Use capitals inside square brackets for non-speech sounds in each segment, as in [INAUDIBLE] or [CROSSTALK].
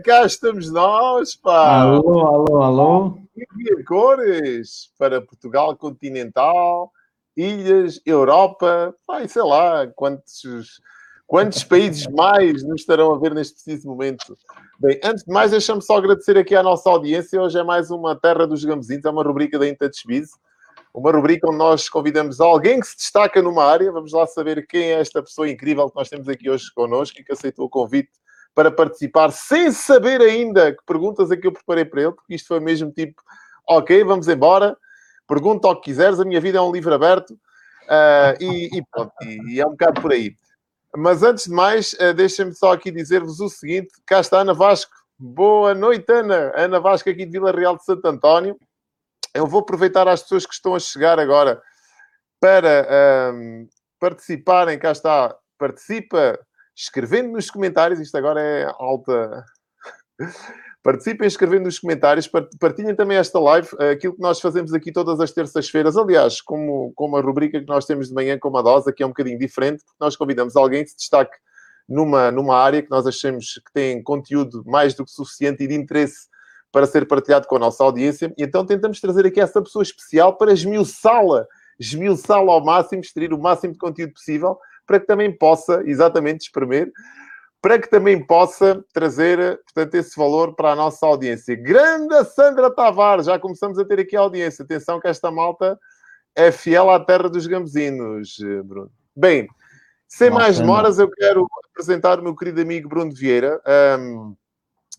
Cá estamos nós, pá! Alô, alô, alô! Envia cores para Portugal continental, ilhas, Europa, pá, sei lá, quantos, quantos países mais nos estarão a ver neste preciso momento. Bem, antes de mais, deixa-me só agradecer aqui à nossa audiência. Hoje é mais uma Terra dos Gamezinhos, é uma rubrica da InTouchBiz uma rubrica onde nós convidamos alguém que se destaca numa área. Vamos lá saber quem é esta pessoa incrível que nós temos aqui hoje connosco e que aceitou o convite para participar, sem saber ainda que perguntas é que eu preparei para ele, porque isto foi mesmo tipo, ok, vamos embora, pergunta o que quiseres, a minha vida é um livro aberto uh, e, e, pronto, e, e, é um bocado por aí. Mas antes de mais, uh, deixem-me só aqui dizer-vos o seguinte: cá está Ana Vasco. Boa noite, Ana. Ana Vasco aqui de Vila Real de Santo António. Eu vou aproveitar as pessoas que estão a chegar agora para um, participarem. Cá está, participa escrevendo nos comentários. Isto agora é alta. Participem escrevendo nos comentários, partilhem também esta live, aquilo que nós fazemos aqui todas as terças-feiras. Aliás, como, como a rubrica que nós temos de manhã com a dose, que é um bocadinho diferente, porque nós convidamos alguém que se destaque numa, numa área que nós achamos que tem conteúdo mais do que suficiente e de interesse para ser partilhado com a nossa audiência. E então tentamos trazer aqui essa pessoa especial para esmiuçá-la, esmiuçá-la ao máximo, extrair o máximo de conteúdo possível, para que também possa, exatamente, espremer, para que também possa trazer, portanto, esse valor para a nossa audiência. Grande Sandra Tavares, já começamos a ter aqui a audiência. Atenção que esta malta é fiel à terra dos gambezinos, Bruno. Bem, sem mais demoras, eu quero apresentar o meu querido amigo Bruno Vieira. Um,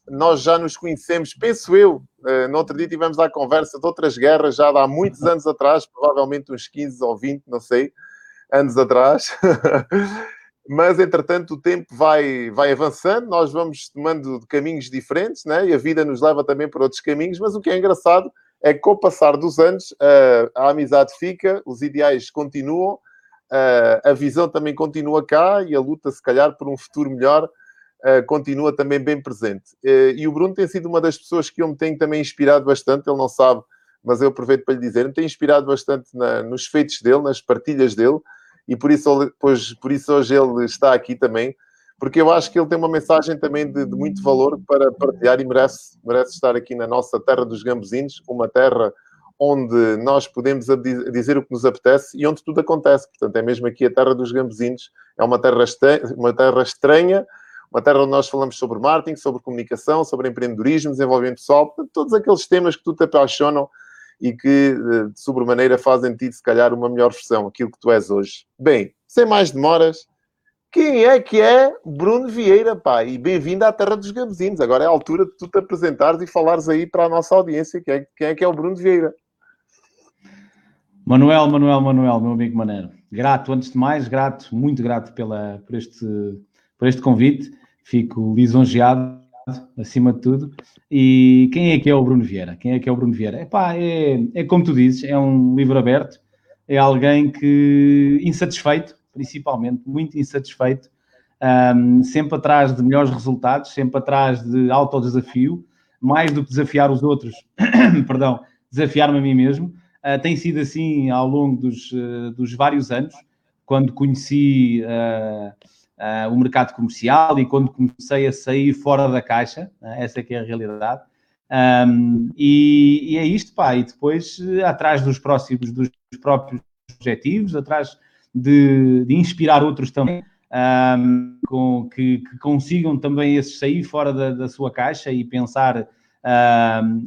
nós já nos conhecemos, penso eu, uh, no outro dia tivemos a conversa de outras guerras, já há muitos anos atrás, provavelmente uns 15 ou 20, não sei, anos atrás. [LAUGHS] Mas, entretanto, o tempo vai, vai avançando, nós vamos tomando caminhos diferentes, né? e a vida nos leva também por outros caminhos, mas o que é engraçado é que com o passar dos anos uh, a amizade fica, os ideais continuam, uh, a visão também continua cá e a luta, se calhar, por um futuro melhor continua também bem presente. E o Bruno tem sido uma das pessoas que eu me tenho também inspirado bastante, ele não sabe, mas eu aproveito para lhe dizer, me tem inspirado bastante na, nos feitos dele, nas partilhas dele, e por isso, pois, por isso hoje ele está aqui também, porque eu acho que ele tem uma mensagem também de, de muito valor para partilhar e merece, merece estar aqui na nossa terra dos gambuzinos, uma terra onde nós podemos dizer o que nos apetece e onde tudo acontece. Portanto, é mesmo aqui a terra dos gambuzinos. É uma terra, uma terra estranha, uma terra onde nós falamos sobre marketing, sobre comunicação, sobre empreendedorismo, desenvolvimento pessoal, todos aqueles temas que tu te apaixonam e que, eh, de sobremaneira, fazem de ti, se calhar, uma melhor versão, aquilo que tu és hoje. Bem, sem mais demoras, quem é que é Bruno Vieira, pá? E bem-vindo à terra dos gambezinhos. Agora é a altura de tu te apresentares e falares aí para a nossa audiência quem é, quem é que é o Bruno Vieira. Manuel, Manuel, Manuel, meu amigo Manero. Grato, antes de mais, grato, muito grato pela, por, este, por este convite fico lisonjeado, acima de tudo. E quem é que é o Bruno Vieira? Quem é que é o Bruno Vieira? Epá, é, é como tu dizes, é um livro aberto, é alguém que, insatisfeito, principalmente, muito insatisfeito, um, sempre atrás de melhores resultados, sempre atrás de autodesafio, mais do que desafiar os outros, [COUGHS] perdão, desafiar-me a mim mesmo. Uh, tem sido assim ao longo dos, uh, dos vários anos, quando conheci uh, uh, o mercado comercial e quando comecei a sair fora da caixa, uh, essa é que é a realidade. Um, e, e, é isto, pá, e depois uh, atrás dos próximos, dos próprios objetivos, atrás de, de inspirar outros também, um, com, que, que, consigam também esses sair fora da, da sua caixa e pensar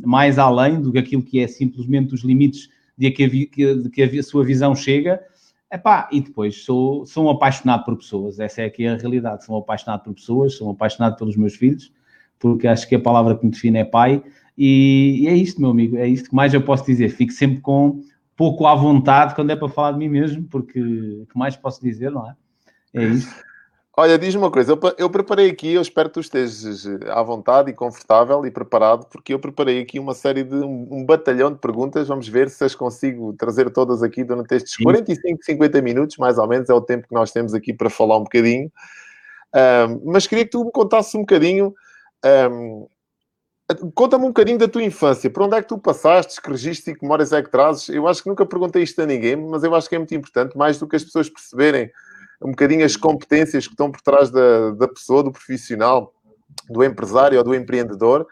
mais além do que aquilo que é simplesmente os limites de que a, de que a sua visão chega, Epá, e depois sou, sou um apaixonado por pessoas, essa é aqui a realidade. Sou um apaixonado por pessoas, sou um apaixonado pelos meus filhos, porque acho que a palavra que me define é pai, e, e é isto, meu amigo, é isto que mais eu posso dizer. Fico sempre com pouco à vontade quando é para falar de mim mesmo, porque o que mais posso dizer, não é? É isto. Olha, diz-me uma coisa, eu, eu, preparei aqui, eu espero que tu estejas eh, à vontade e confortável e preparado, porque eu preparei aqui uma série de um, um batalhão de perguntas. Vamos ver se as consigo trazer todas aqui durante estes Sim. 45, 50 minutos, mais ou menos, é o tempo que nós temos aqui para falar um bocadinho. Um, mas queria que tu me contasses um bocadinho. Um, Conta-me um bocadinho da tua infância. Por onde é que tu passaste, que registro e que memórias é que trazes? Eu acho que nunca perguntei isto a ninguém, mas eu acho que é muito importante, mais do que as pessoas perceberem um bocadinho as competências que estão por trás da, da pessoa, do profissional. do empresário ou do empreendedor,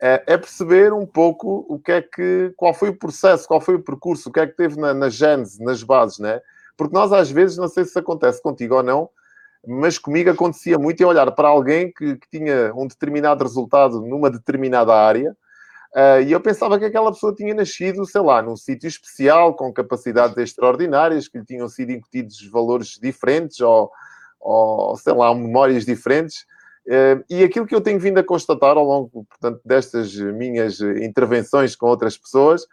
é, é perceber um pouco o que é que, qual foi o processo, qual foi o percurso, o que é que teve na, na gênese, nas bases, né? Porque nós às vezes, não sei se acontece contigo ou não, mas comigo acontecia muito em olhar para alguém que, que tinha um determinado resultado numa determinada área uh, e eu pensava que aquela pessoa tinha nascido, sei lá, num sítio especial, com capacidades extraordinárias, que lhe tinham sido incutidos valores diferentes ou, ou sei lá, memórias diferentes. Uh, e aquilo que eu tenho vindo a constatar ao longo, portanto, destas minhas intervenções com outras pessoas,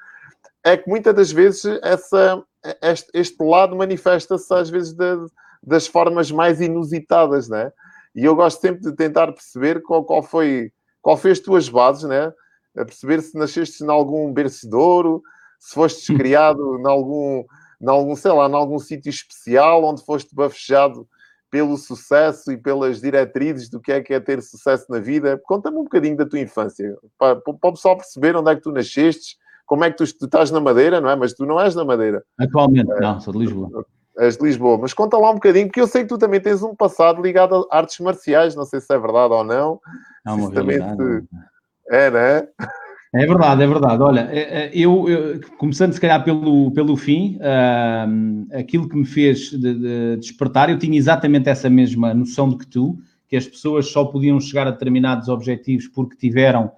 é que muitas das vezes essa, este, este lado manifesta-se às vezes de, das formas mais inusitadas, né? E eu gosto sempre de tentar perceber qual, qual foi qual foi as tuas bases, né? A perceber se nasceste em algum bercedouro, se fostes hum. criado em algum, em algum, sei lá, em algum sítio especial onde foste bafejado pelo sucesso e pelas diretrizes do que é que é ter sucesso na vida. Conta-me um bocadinho da tua infância, para, para o pessoal perceber onde é que tu nasceste, como é que tu, tu estás na Madeira, não é? Mas tu não és na Madeira. Atualmente, é, não, sou de Lisboa és de Lisboa, mas conta lá um bocadinho, porque eu sei que tu também tens um passado ligado a artes marciais, não sei se é verdade ou não. É uma. Te... É, né? É verdade, é verdade. Olha, é, é, eu, eu começando se calhar pelo, pelo fim, aquilo que me fez de, de despertar, eu tinha exatamente essa mesma noção de que tu, que as pessoas só podiam chegar a determinados objetivos porque tiveram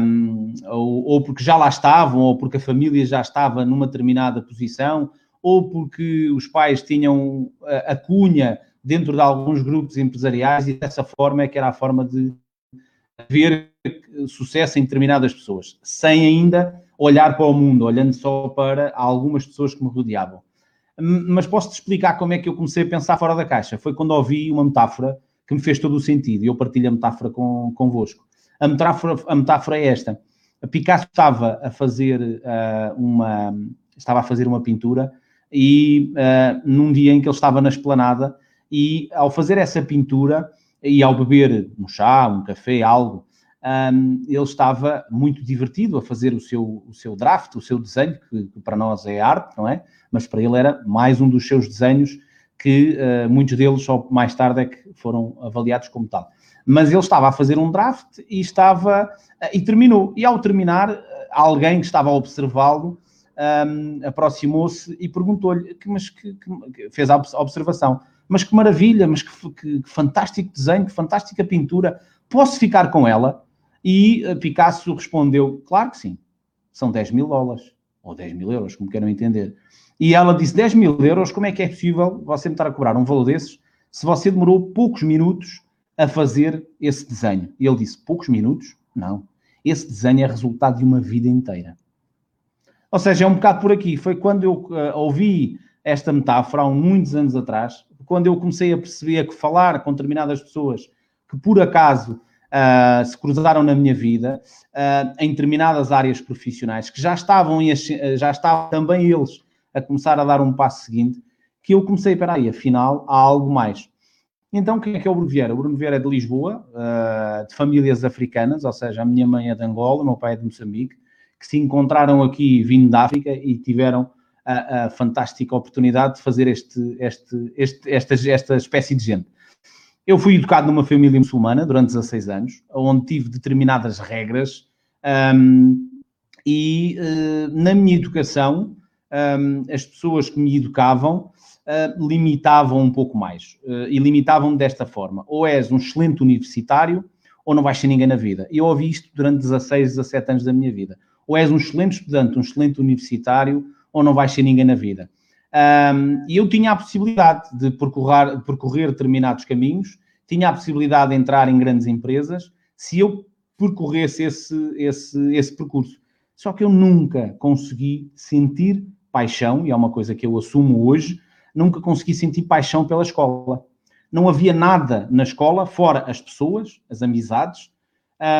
um, ou, ou, porque já lá estavam, ou porque a família já estava numa determinada posição, ou porque os pais tinham a, cunha dentro de alguns grupos empresariais e dessa forma é que era a forma de ver sucesso em determinadas pessoas, sem ainda olhar para o mundo, olhando só para algumas pessoas que me rodeavam. Mas posso-te explicar como é que eu comecei a pensar fora da caixa. Foi quando ouvi uma metáfora que me fez todo o sentido e eu partilho a metáfora com, convosco. A metáfora, a metáfora é esta. Picasso estava a fazer uh, uma estava a fazer uma pintura e uh, num dia em que ele estava na esplanada e ao fazer essa pintura e ao beber um chá, um café, algo, um, ele estava muito divertido a fazer o seu, o seu draft, o seu desenho, que, que, para nós é arte, não é? Mas para ele era mais um dos seus desenhos que uh, muitos deles só mais tarde é que foram avaliados como tal. Mas ele estava a fazer um draft e estava uh, e terminou. E ao terminar, alguém que estava a observá-lo um, aproximou-se e perguntou-lhe, mas que, que, fez a observação, mas que maravilha, mas que, que, que, fantástico desenho, que fantástica pintura, posso ficar com ela? E eh, Picasso respondeu, claro que sim, são 10 mil dólares, ou 10 mil euros, como queiram entender. E ela disse, 10 mil euros, como é que é possível você me estar a cobrar um valor desses se você demorou poucos minutos a fazer esse desenho? E ele disse, poucos minutos? Não. Esse desenho é resultado de uma vida inteira. Ou seja, é um bocado por aqui. Foi quando eu uh, ouvi esta metáfora, há muitos anos atrás, quando eu comecei a perceber que falar com determinadas pessoas que por acaso uh, se cruzaram na minha vida, uh, em determinadas áreas profissionais, que já estavam, já estavam também eles a começar a dar um passo seguinte, que eu comecei, espera aí, afinal, há algo mais. Então, quem é que é o Bruno Vieira? O Bruno Vieira é de Lisboa, de famílias africanas, ou seja, a minha mãe é de Angola, o meu pai é de Moçambique, que se encontraram aqui vindo da África e tiveram a, a fantástica oportunidade de fazer este, este, este, esta, esta espécie de gente. Eu fui educado numa família muçulmana durante 16 anos, onde tive determinadas regras um, e uh, na minha educação um, as pessoas que me educavam uh, limitavam um pouco mais uh, e limitavam desta forma: ou és um excelente universitário ou não vais ser ninguém na vida. E eu ouvi isto durante 16, 17 anos da minha vida ou és um excelente estudante, um excelente universitário, ou não vais ser ninguém na vida. Um, e eu tinha a possibilidade de percorrer, percorrer determinados caminhos, tinha a possibilidade de entrar em grandes empresas, se eu percorresse esse, esse, esse percurso. Só que eu nunca consegui sentir paixão, e é uma coisa que eu assumo hoje, nunca consegui sentir paixão pela escola. Não havia nada na escola, fora as pessoas, as amizades,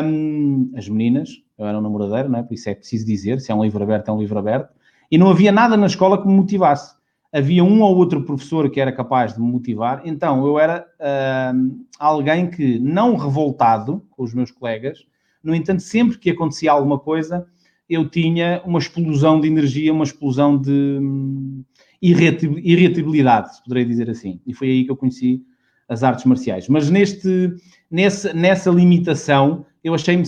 um, as meninas, eu era um namoradeiro, não é? por isso é preciso dizer, se é um livro aberto, é um livro aberto, e não havia nada na escola que me motivasse. Havia um ou outro professor que era capaz de me motivar, então eu era uh, alguém que, não revoltado com os meus colegas, no entanto, sempre que acontecia alguma coisa, eu tinha uma explosão de energia, uma explosão de hum, irritabilidade, se poderei dizer assim. E foi aí que eu conheci as artes marciais. Mas neste, nessa, nessa limitação, eu achei-me,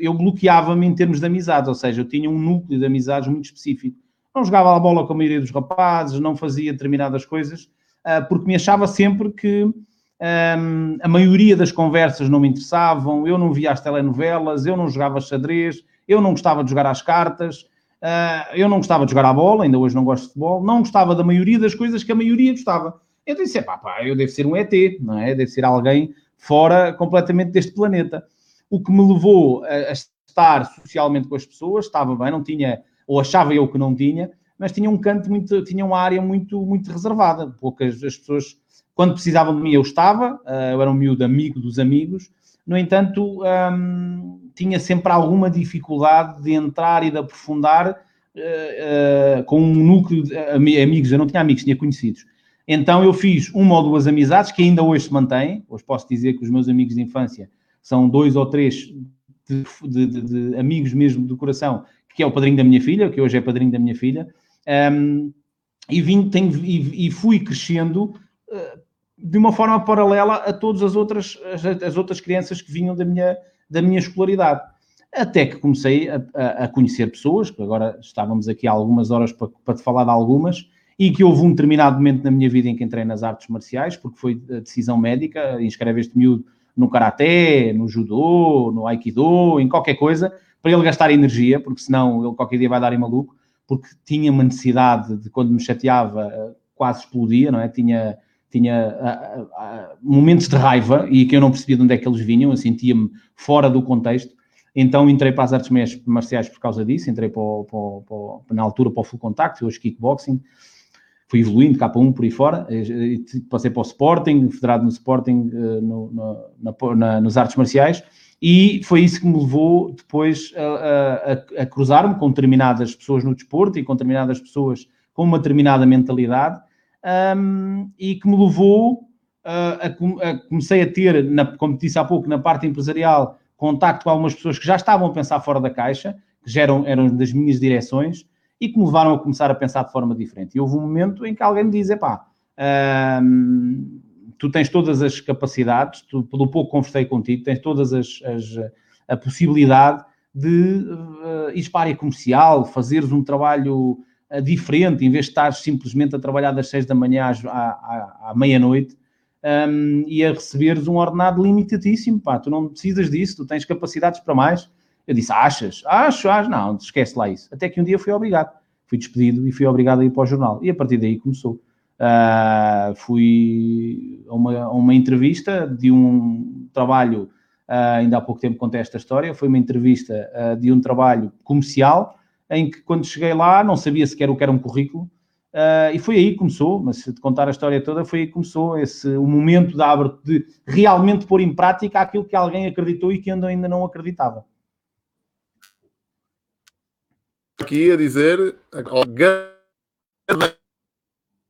eu bloqueava-me em termos de amizades, ou seja, eu tinha um núcleo de amizades muito específico. Não jogava a bola com a maioria dos rapazes, não fazia determinadas coisas, uh, porque me achava sempre que um, a maioria das conversas não me interessavam, eu não via as telenovelas, eu não jogava xadrez, eu não gostava de jogar às cartas, uh, eu não gostava de jogar à bola, ainda hoje não gosto de futebol, não gostava da maioria das coisas que a maioria gostava. Eu disse, pá, pá, eu devo ser um ET, não é? Deve ser alguém fora completamente deste planeta. O que me levou a, estar socialmente com as pessoas, estava bem, não tinha, ou achava eu que não tinha, mas tinha um canto muito, tinha uma área muito, muito reservada. Poucas as pessoas, quando precisavam de mim, eu estava, uh, eu era um miúdo amigo dos amigos, no entanto, um, tinha sempre alguma dificuldade de entrar e de aprofundar uh, uh, com um núcleo de amigos. Eu não tinha amigos, tinha conhecidos. Então eu fiz uma ou duas amizades que ainda hoje se mantêm. Hoje posso dizer que os meus amigos de infância são dois ou três de, de, de, amigos mesmo do coração, que é o padrinho da minha filha, que hoje é padrinho da minha filha. Um, e, vim, tenho, e, e, fui crescendo uh, de uma forma paralela a todas as outras, as, as, outras crianças que vinham da minha, da minha escolaridade. Até que comecei a, a, a conhecer pessoas, que agora estávamos aqui há algumas horas para, para te falar de algumas, e que houve um determinado momento na minha vida em que entrei nas artes marciais, porque foi decisão médica, inscreve este miúdo no karaté, no judô, no aikido, em qualquer coisa, para ele gastar energia, porque senão ele qualquer dia vai dar em maluco, porque tinha uma necessidade de, quando me chateava, quase explodia, não é? Tinha, tinha momentos de raiva e que eu não percebia de onde é que eles vinham, eu sentia-me fora do contexto. Então entrei para as artes marciais por causa disso, entrei para, o, para, para, na altura para o full contact, hoje kickboxing, fui evoluindo, K1 por aí fora, passei para o Sporting, federado no Sporting, eh, no, no, na, nos artes marciais, e foi isso que me levou depois a, a, a cruzar-me com determinadas pessoas no desporto e com determinadas pessoas com uma determinada mentalidade, um, e que me levou a, a, comecei a ter, na, como disse há pouco, na parte empresarial, contacto com algumas pessoas que já estavam a pensar fora da caixa, que já eram, eram das minhas direções, e que me levaram a começar a pensar de forma diferente. E houve um momento em que alguém me diz: epá, hum, tu tens todas as capacidades, tu, pelo pouco conversei contigo, tens todas as, as a possibilidade de uh, ir para a área comercial, fazeres um trabalho uh, diferente, em vez de estares simplesmente a trabalhar das seis da manhã às, à, à, à meia-noite um, e a receberes um ordenado limitadíssimo, pá, tu não precisas disso, tu tens capacidades para mais. Eu disse, achas? Acho, acho. Não, esquece lá isso. Até que um dia fui obrigado. Fui despedido e fui obrigado a ir para o jornal. E a partir daí começou. Uh, fui a uma, a uma, entrevista de um trabalho, uh, ainda há pouco tempo contei esta história, foi uma entrevista uh, de um trabalho comercial, em que quando cheguei lá não sabia sequer o que era um currículo, e foi aí que começou, mas se te contar a história toda, foi aí que começou esse, o momento de, de realmente pôr em prática aquilo que alguém acreditou e que ainda não acreditava aqui a dizer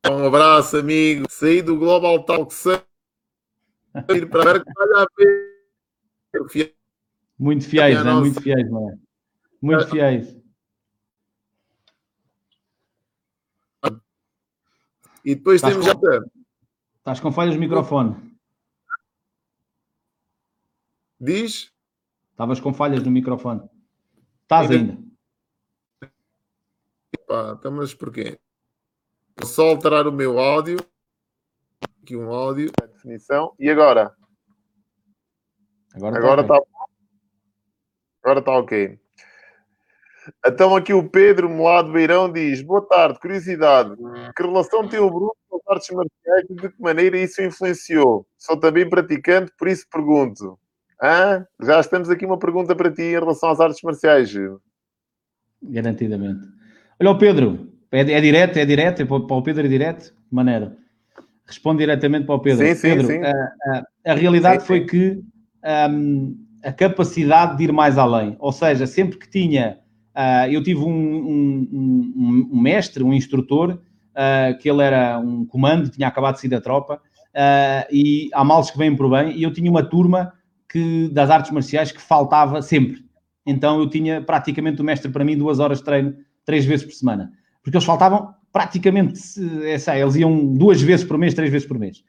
um abraço, amigo. Saí do Global Talk ir para ver que a. Muito fiéis, é, muito fiéis, não é? Muito fiéis. E depois temos com... já. Estás com falhas de microfone. Diz? Estavas com falhas no microfone. Estás ainda. Pá, então, mas porquê? Vou só alterar o meu áudio. Aqui um áudio. A definição. E agora? Agora está agora, tá... agora está ok. Então aqui o Pedro Molado Beirão diz Boa tarde, curiosidade Que relação tem o Bruno com as artes marciais e de que maneira isso influenciou? Sou também praticante, por isso pergunto Hã? Já estamos aqui uma pergunta para ti em relação às artes marciais Garantidamente Olha o Pedro, é, é direto, é direto, é para o Pedro é direto? De maneira. Responde diretamente para o Pedro. Sim, sim, Pedro, sim. A, a, a realidade foi que um, a capacidade de ir mais além, ou seja, sempre que tinha, uh, eu tive um, um, um, um, mestre, um instrutor, uh, que ele era um comando, tinha acabado de sair da tropa, uh, e há males que vêm por bem, e eu tinha uma turma que, das artes marciais que faltava sempre. Então eu tinha praticamente o mestre para mim duas horas de treino três vezes por semana. Porque eles faltavam praticamente, é, sei, eles iam duas vezes por mês, três vezes por mês.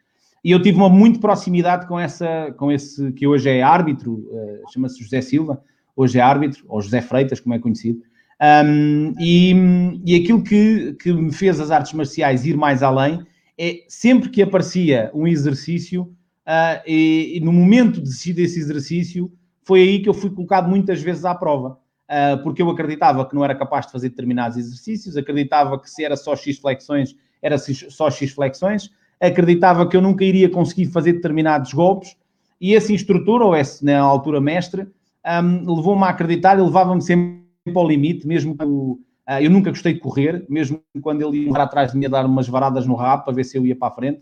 E eu tive uma muito proximidade com, essa, com esse que hoje é árbitro, uh, chama-se José Silva, hoje é árbitro, ou José Freitas, como é conhecido. Um, e, e aquilo que, que me fez as artes marciais ir mais além é sempre que aparecia um exercício, uh, e, e, no momento de, desse exercício, foi aí que eu fui colocado muitas vezes à prova. Uh, porque eu acreditava que não era capaz de fazer determinados exercícios, acreditava que se era só X flexões, era só X flexões, acreditava que eu nunca iria conseguir fazer determinados golpes, e esse instrutor, ou esse na altura mestre, um, levou-me a acreditar e levava-me sempre ao limite, mesmo eu, uh, eu nunca gostei de correr, mesmo quando ele ia atrás de mim a dar umas varadas no rabo para ver se eu ia para a frente.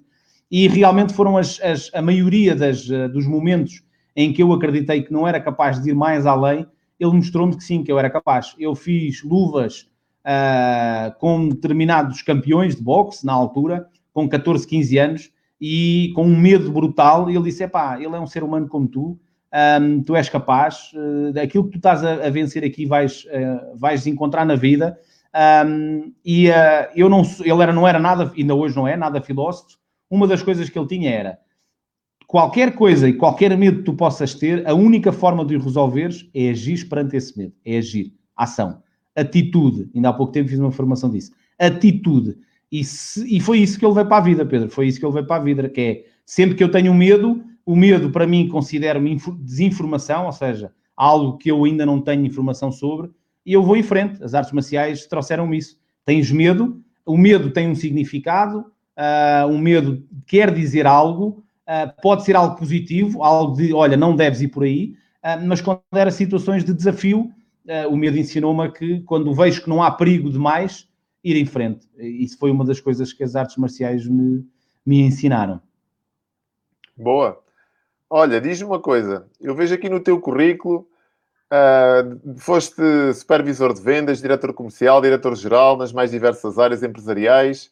E realmente foram as, as, a maioria das, uh, dos momentos em que eu acreditei que não era capaz de ir mais além, ele mostrou-me que sim, que eu era capaz. Eu fiz luvas uh, com determinados campeões de boxe na altura, com 14, 15 anos, e com um medo brutal. Ele disse: pá, ele é um ser humano como tu, um, tu és capaz, uh, daquilo que tu estás a, a vencer aqui vais, uh, vais encontrar na vida. Um, e uh, eu não, ele era, não era nada, ainda hoje não é, nada filósofo. Uma das coisas que ele tinha era qualquer coisa e qualquer medo que tu possas ter, a única forma de o resolveres é agir perante esse medo, é agir, ação, atitude. Ainda há pouco tempo fiz uma formação disso. Atitude. E, se, e foi isso que ele veio para a vida, Pedro. Foi isso que ele veio para a vida, que é sempre que eu tenho medo, o medo, para mim, considero-me desinformação, ou seja, algo que eu ainda não tenho informação sobre, e eu vou em frente. As artes marciais trouxeram-me isso. Tens medo, o medo tem um significado, uh, o medo quer dizer algo, pode ser algo positivo, algo de, olha, não deves ir por aí, uh, mas quando era situações de desafio, o medo ensinou-me que quando vejo que não há perigo demais, ir em frente. Isso foi uma das coisas que as artes marciais me, me ensinaram. Boa. Olha, diz-me uma coisa. Eu vejo aqui no teu currículo, uh, foste supervisor de vendas, diretor comercial, diretor-geral nas mais diversas áreas empresariais.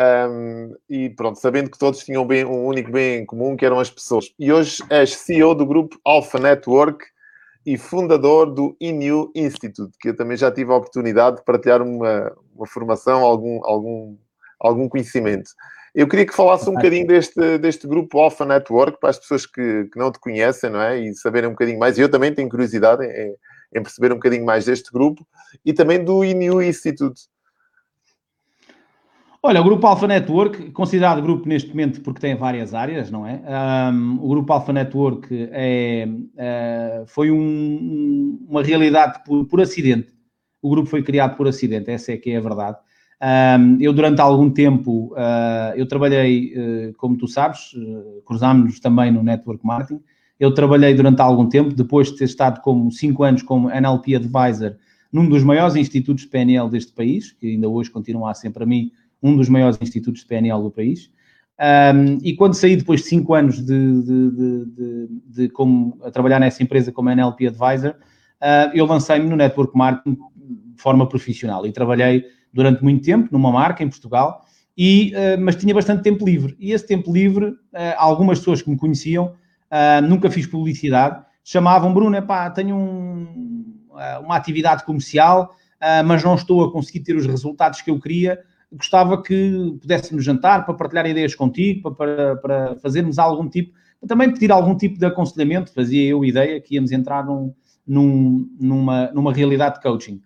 Um, e pronto, sabendo que todos tinham bem, um único bem em comum, que eram as pessoas. E hoje és CEO do grupo Alpha Network e fundador do INU Institute, que eu também já tive a oportunidade de partilhar uma, uma formação, algum, algum, algum conhecimento. Eu queria que falasse um bocadinho deste, deste grupo Alpha Network para as pessoas que, que não te conhecem, não é? E saberem um bocadinho mais. Eu também tenho curiosidade em, em perceber um bocadinho mais deste grupo e também do INU Institute. Olha, o Grupo Alpha Network, considerado grupo neste momento porque tem várias áreas, não é? Um, o Grupo Alpha Network é, é foi um, uma realidade por, por, acidente. O grupo foi criado por acidente, essa é que é a verdade. Um, eu, durante algum tempo, uh, eu trabalhei, uh, como tu sabes, uh, cruzámos-nos também no Network Marketing. Eu trabalhei durante algum tempo, depois de ter estado como cinco anos como NLP Advisor num dos maiores institutos de PNL deste país, que ainda hoje continua a ser para mim um dos maiores institutos de PNL do país. Um, e quando saí depois de cinco anos de, de, de, de, como, a trabalhar nessa empresa como NLP Advisor, uh, eu lancei-me no Network Marketing de forma profissional e trabalhei durante muito tempo numa marca em Portugal, e, uh, mas tinha bastante tempo livre. E esse tempo livre, uh, algumas pessoas que me conheciam, nunca fiz publicidade, chamavam Bruno, pá, tenho um, uma atividade comercial, mas não estou a conseguir ter os resultados que eu queria. Gostava que pudéssemos jantar para partilhar ideias contigo, para, para fazermos algum tipo, também pedir algum tipo de aconselhamento. Fazia eu ideia que íamos entrar num, num, numa, numa realidade de coaching.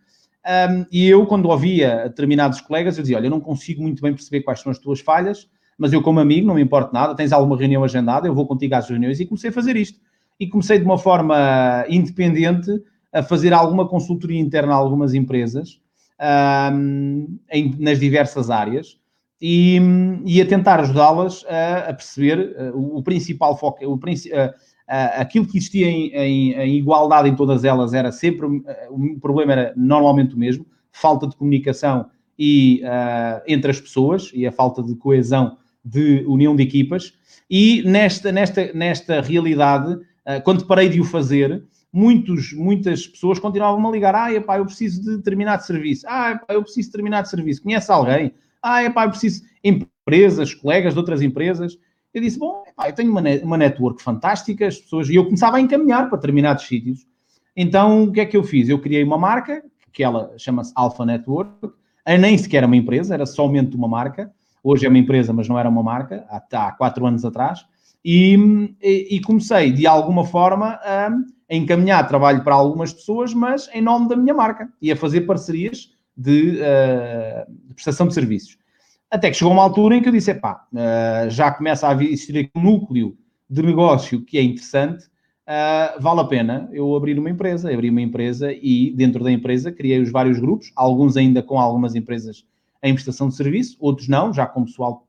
Um, e eu, quando ouvia determinados colegas, eu dizia: Olha, eu não consigo muito bem perceber quais são as tuas falhas, mas eu, como amigo, não me importa nada. Tens alguma reunião agendada, eu vou contigo às reuniões. E comecei a fazer isto. E comecei de uma forma independente a fazer alguma consultoria interna a algumas empresas um, em, nas diversas áreas e, e a tentar ajudá-las a, a, perceber uh, o, o, principal foco, o, uh, aquilo que existia em, em, em, igualdade em todas elas era sempre, o problema era normalmente o mesmo, falta de comunicação e, entre as pessoas e a falta de coesão de união de equipas. E nesta, nesta, nesta realidade, quando parei de o fazer, muitos, muitas pessoas continuavam a ligar. Ah, epá, eu preciso de determinado serviço. Ah, epá, eu preciso de determinado serviço. Conhece alguém? Ah, epá, eu preciso... Empresas, colegas de outras empresas. Eu disse, bom, epá, eu tenho uma, uma network fantástica, as pessoas... E eu começava a encaminhar para determinados sítios. Então, o que é que eu fiz? Eu criei uma marca, que ela chama-se Alpha Network, nem sequer uma empresa, era somente uma marca, hoje é uma empresa, mas não era uma marca, há, há quatro anos atrás, e, e, comecei de alguma forma a, encaminhar trabalho para algumas pessoas, mas em nome da minha marca e a fazer parcerias de, uh, de prestação de serviços. Até que chegou uma altura em que eu disse: pá, uh, já começa a existir aqui um núcleo de negócio que é interessante, uh, vale a pena eu abrir uma empresa. abri uma empresa e dentro da empresa criei os vários grupos, alguns ainda com algumas empresas em prestação de serviço, outros não, já com pessoal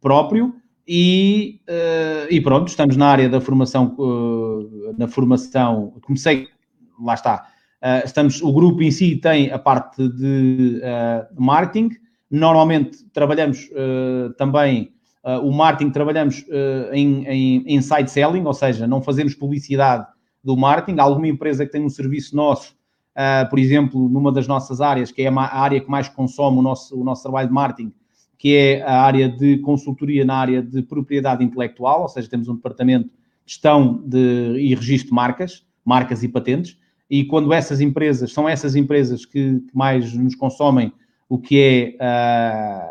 próprio. E, uh, e, pronto, estamos na área da formação, na formação, comecei, lá está, estamos, o grupo em si tem a parte de marketing, normalmente trabalhamos também Uh, o marketing trabalhamos uh, em, em inside selling, ou seja, não fazemos publicidade do marketing. Alguma empresa que tem um serviço nosso, uh, por exemplo, numa das nossas áreas, que é a área que mais consome o nosso, o nosso trabalho de marketing, que é a área de consultoria na área de propriedade intelectual, ou seja, temos um departamento de gestão de, e registro de marcas, marcas e patentes, e quando essas empresas, são essas empresas que, que mais nos consomem o que é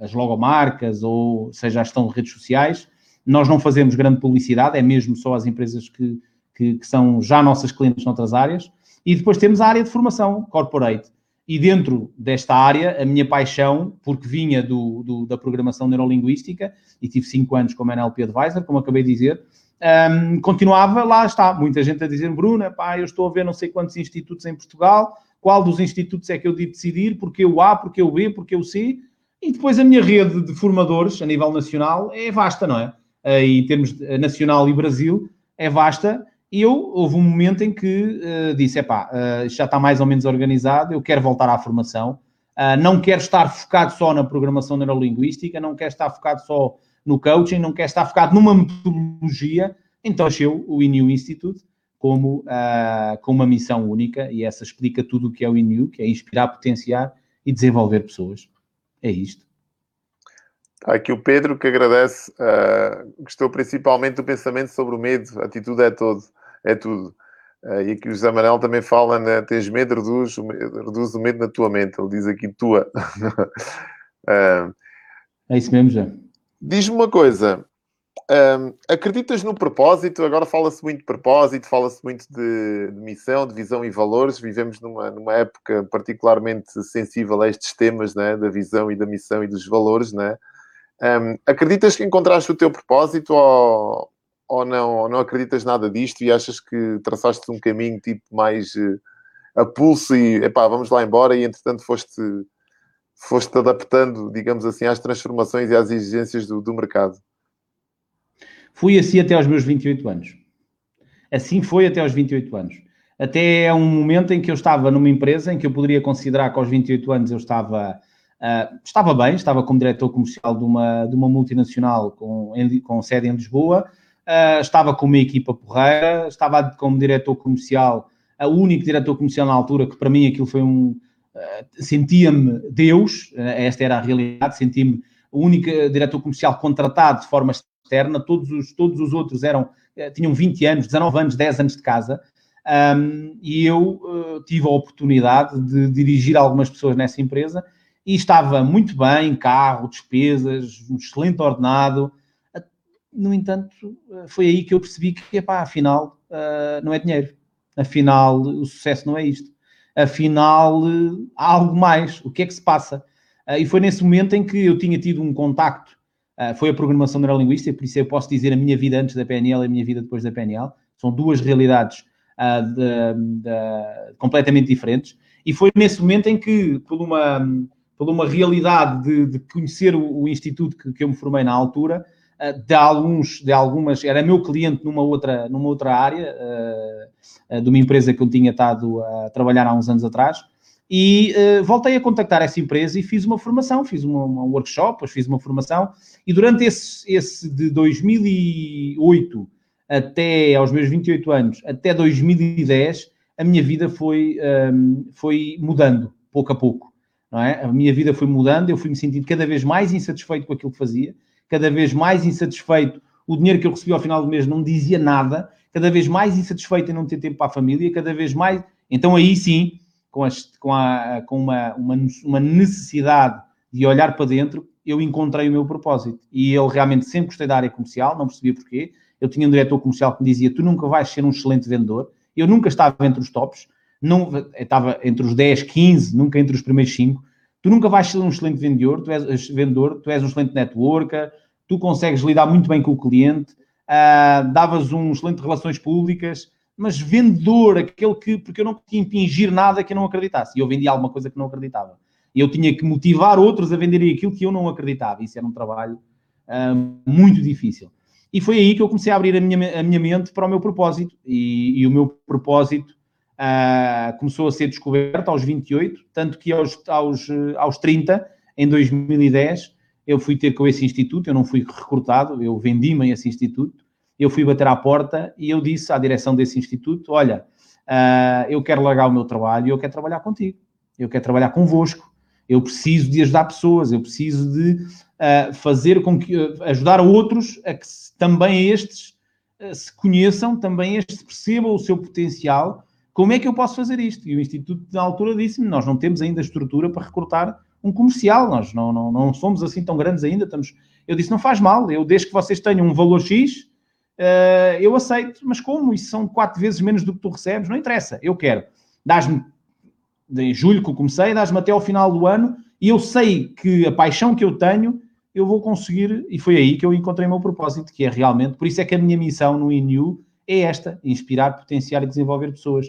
as logomarcas ou seja a gestão de redes sociais. Nós não fazemos grande publicidade, é mesmo só as empresas que, que, que são já nossas clientes noutras áreas. E depois temos a área de formação corporate. E dentro desta área, a minha paixão, porque vinha do, do, da programação neurolinguística e tive cinco anos como NLP Advisor, como acabei de dizer, um, continuava, lá está, muita gente a dizer, Bruna, pá, eu estou a ver não sei quantos institutos em Portugal, qual dos institutos é que eu devo decidir, porque o A, porque o B, porque o C, e depois a minha rede de formadores a nível nacional é vasta, não é? Uh, em termos de, nacional e Brasil, é vasta. E eu, houve um momento em que uh, disse, epá, uh, já está mais ou menos organizado, eu quero voltar à formação, uh, não quero estar focado só na programação neurolinguística, não quero estar focado só no coaching, não quero estar focado numa metodologia, então achei o INU Institute como, uh, com uma missão única, e essa explica tudo o que é o INU, que é inspirar, potenciar e desenvolver pessoas. É isto. Está aqui o Pedro que agradece, uh, gostou principalmente do pensamento sobre o medo, a atitude é todo, é tudo. Uh, e aqui o José Manuel também fala, né, tens medo, reduz, reduz o medo na tua mente. Ele diz aqui tua. uh, [LAUGHS] é isso mesmo, já. Diz-me uma coisa, um, acreditas no propósito? Agora fala-se muito de propósito, fala-se muito de, de, missão, de visão e valores. Vivemos numa, numa época particularmente sensível a estes temas né? da visão e da missão e dos valores. Né? Um, acreditas que encontraste o teu propósito ou, ou, não, ou não acreditas nada disto e achas que traçaste um caminho tipo mais uh, a pulso e epá, vamos lá embora e entretanto foste, foste adaptando, digamos assim, às transformações e às exigências do, do mercado? Fui assim até aos meus 28 anos. Assim foi até aos 28 anos. Até um momento em que eu estava numa empresa em que eu poderia considerar que aos 28 anos eu estava, uh, estava bem, estava como diretor comercial de uma, de uma multinacional com, com sede em Lisboa, uh, estava com uma equipa porreira, estava como diretor comercial, o único diretor comercial na altura, que para mim aquilo foi um. Uh, sentia-me Deus, esta era a realidade, sentia-me o único diretor comercial contratado de forma externa, todos os, todos os outros eram, tinham 20 anos, 19 anos, 10 anos de casa, um, e eu uh, tive a oportunidade de dirigir algumas pessoas nessa empresa e estava muito bem, carro, despesas, um excelente ordenado. No entanto, foi aí que eu percebi que, epá, afinal, uh, não é dinheiro. Afinal, o sucesso não é isto. Afinal, uh, há algo mais. O que é que se passa? e foi nesse momento em que eu tinha tido um contacto Uh, foi a programação neurolinguística, por isso eu posso dizer a minha vida antes da PNL e a minha vida depois da PNL. São duas realidades uh, de, de, completamente diferentes. E foi nesse momento em que, por uma, por uma realidade de, de conhecer o, o instituto que, que, eu me formei na altura, uh, de, alguns, de algumas, era meu cliente numa outra, numa outra área, de uma empresa que eu tinha estado a trabalhar há uns anos atrás, e voltei a contactar essa empresa e fiz uma formação, fiz uma workshop, depois fiz uma formação, e durante esse, esse de 2008 até aos meus 28 anos, até 2010, a minha vida foi, um, ehm, foi mudando, pouco a pouco. Não é? A minha vida foi mudando, eu fui me sentindo cada vez mais insatisfeito com aquilo que fazia, cada vez mais insatisfeito. O dinheiro que eu recebi ao final do mês não dizia nada, cada vez mais insatisfeito em não ter tempo para a família, cada vez mais. Então aí sim, com, as, com, a, com uma, uma, uma necessidade de olhar para dentro, eu encontrei o meu propósito. E eu realmente sempre gostei da área comercial, não percebia porquê. Eu tinha um diretor comercial que me dizia: Tu nunca vais ser um excelente vendedor. Eu nunca estava entre os tops, não, estava entre os 10, 15, nunca entre os primeiros 5. Tu nunca vais ser um excelente vendedor, tu és, vendedor, tu és um excelente networker, tu consegues lidar muito bem com o cliente, uh, davas um excelente relações públicas, mas vendedor, aquele que, porque eu não tinha impingir nada que eu não acreditasse. E eu vendia alguma coisa que não acreditava. E eu tinha que motivar outros a venderem aquilo que eu não acreditava. Isso era um trabalho uh, muito difícil. E foi aí que eu comecei a abrir a minha, a minha mente para o meu propósito. E, e o meu propósito uh, começou a ser descoberto aos 28, tanto que aos, aos, aos 30, em 2010, eu fui ter com esse instituto, eu não fui recrutado, eu vendi-me a esse instituto, eu fui bater à porta e eu disse à direção desse instituto, olha, uh, eu quero largar o meu trabalho eu quero trabalhar contigo, eu quero trabalhar convosco, eu preciso de ajudar pessoas, eu preciso de uh, fazer com que, uh, ajudar outros a que também estes se conheçam, também estes percebam o seu potencial, como é que eu posso fazer isto? E o Instituto, na altura, disse-me, nós não temos ainda estrutura para recrutar um comercial, nós não, não, não somos assim tão grandes ainda. Estamos... Eu disse, não faz mal, eu desde que vocês tenham um valor X, uh, eu aceito. Mas como? Isso são quatro vezes menos do que tu recebes? Não interessa, eu quero. Dás-me, em julho que eu comecei, dás-me até ao final do ano, e eu sei que a paixão que eu tenho, eu vou conseguir, e foi aí que eu encontrei o meu propósito, que é realmente, por isso é que a minha missão no INU é esta, inspirar, potenciar e desenvolver pessoas.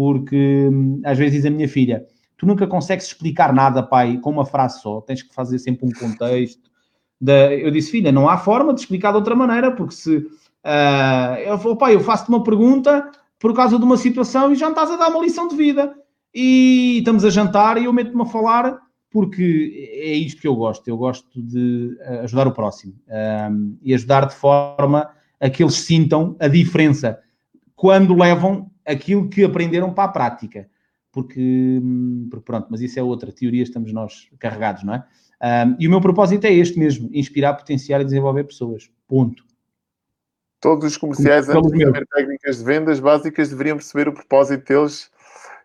Porque hum, às vezes diz a minha filha, tu nunca consegues explicar nada, pai, com uma frase só, tens que fazer sempre um contexto. Eu disse, filha, não há forma de explicar de outra maneira, porque se uh, eu vou, pai, eu faço-te uma pergunta por causa de uma situação e já me estás a dar uma lição de vida. E estamos a jantar e eu meto-me a falar porque é isto que eu gosto. Eu gosto de ah, ajudar o próximo um, e ajudar de forma a que eles sintam a diferença quando levam aquilo que aprenderam para a prática porque, porque, pronto, mas isso é outra teoria, estamos nós carregados, não é? Um, e o meu propósito é este mesmo: inspirar, potenciar e desenvolver pessoas. Ponto. Todos os comerciais, antes de saber técnicas de vendas básicas, deveriam perceber o propósito deles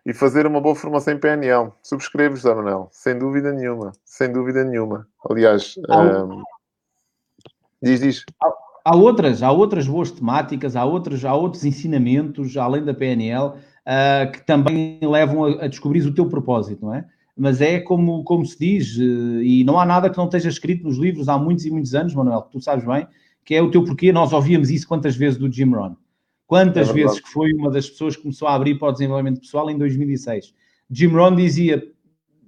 e fazer uma boa formação em PNL. Subscreves, José Manuel, sem dúvida nenhuma, sem dúvida nenhuma. Aliás, um, diz, diz. Há, há, outras, há outras boas temáticas, há outros, há outros ensinamentos além da PNL uh, que também levam a, a descobrir o teu propósito, não é? Mas é como, como se diz, uh, e não há nada que não esteja escrito nos livros há muitos e muitos anos, Manuel, que tu sabes bem, que é o teu porquê. Nós ouvíamos isso quantas vezes do Jim Rohn. Quantas é vezes que foi uma das pessoas que começou a abrir para o desenvolvimento pessoal em 2006. Jim Rohn dizia,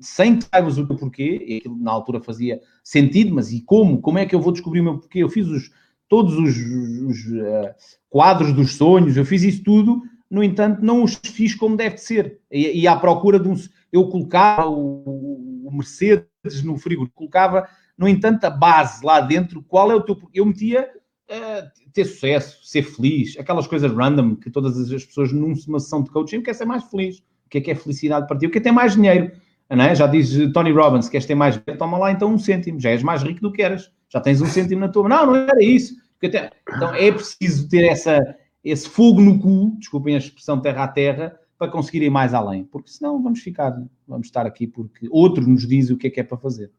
sem que saibas o teu porquê, e aquilo na altura fazia sentido, mas e como? Como é que eu vou descobrir o meu porquê? Eu fiz os, todos os, os uh, quadros dos sonhos, eu fiz isso tudo no entanto, não os fiz como deve ser. E, e à procura de um. Eu colocava o, o Mercedes no frigorífico, colocava, no entanto, a base lá dentro, qual é o teu. Eu metia uh, ter sucesso, ser feliz, aquelas coisas random que todas as pessoas numa sessão de coaching querem ser mais feliz. O que é que é felicidade para ti? O que é ter mais dinheiro? Não é? Já diz Tony Robbins, queres ter mais dinheiro? Toma lá então um cêntimo, já és mais rico do que eras. Já tens um cêntimo na tua. Não, não era isso. Então é preciso ter essa, esse fogo no cu, desculpem a expressão terra a terra, para conseguir ir mais além, porque senão vamos ficar, vamos estar aqui porque outro nos diz o que é que é para fazer.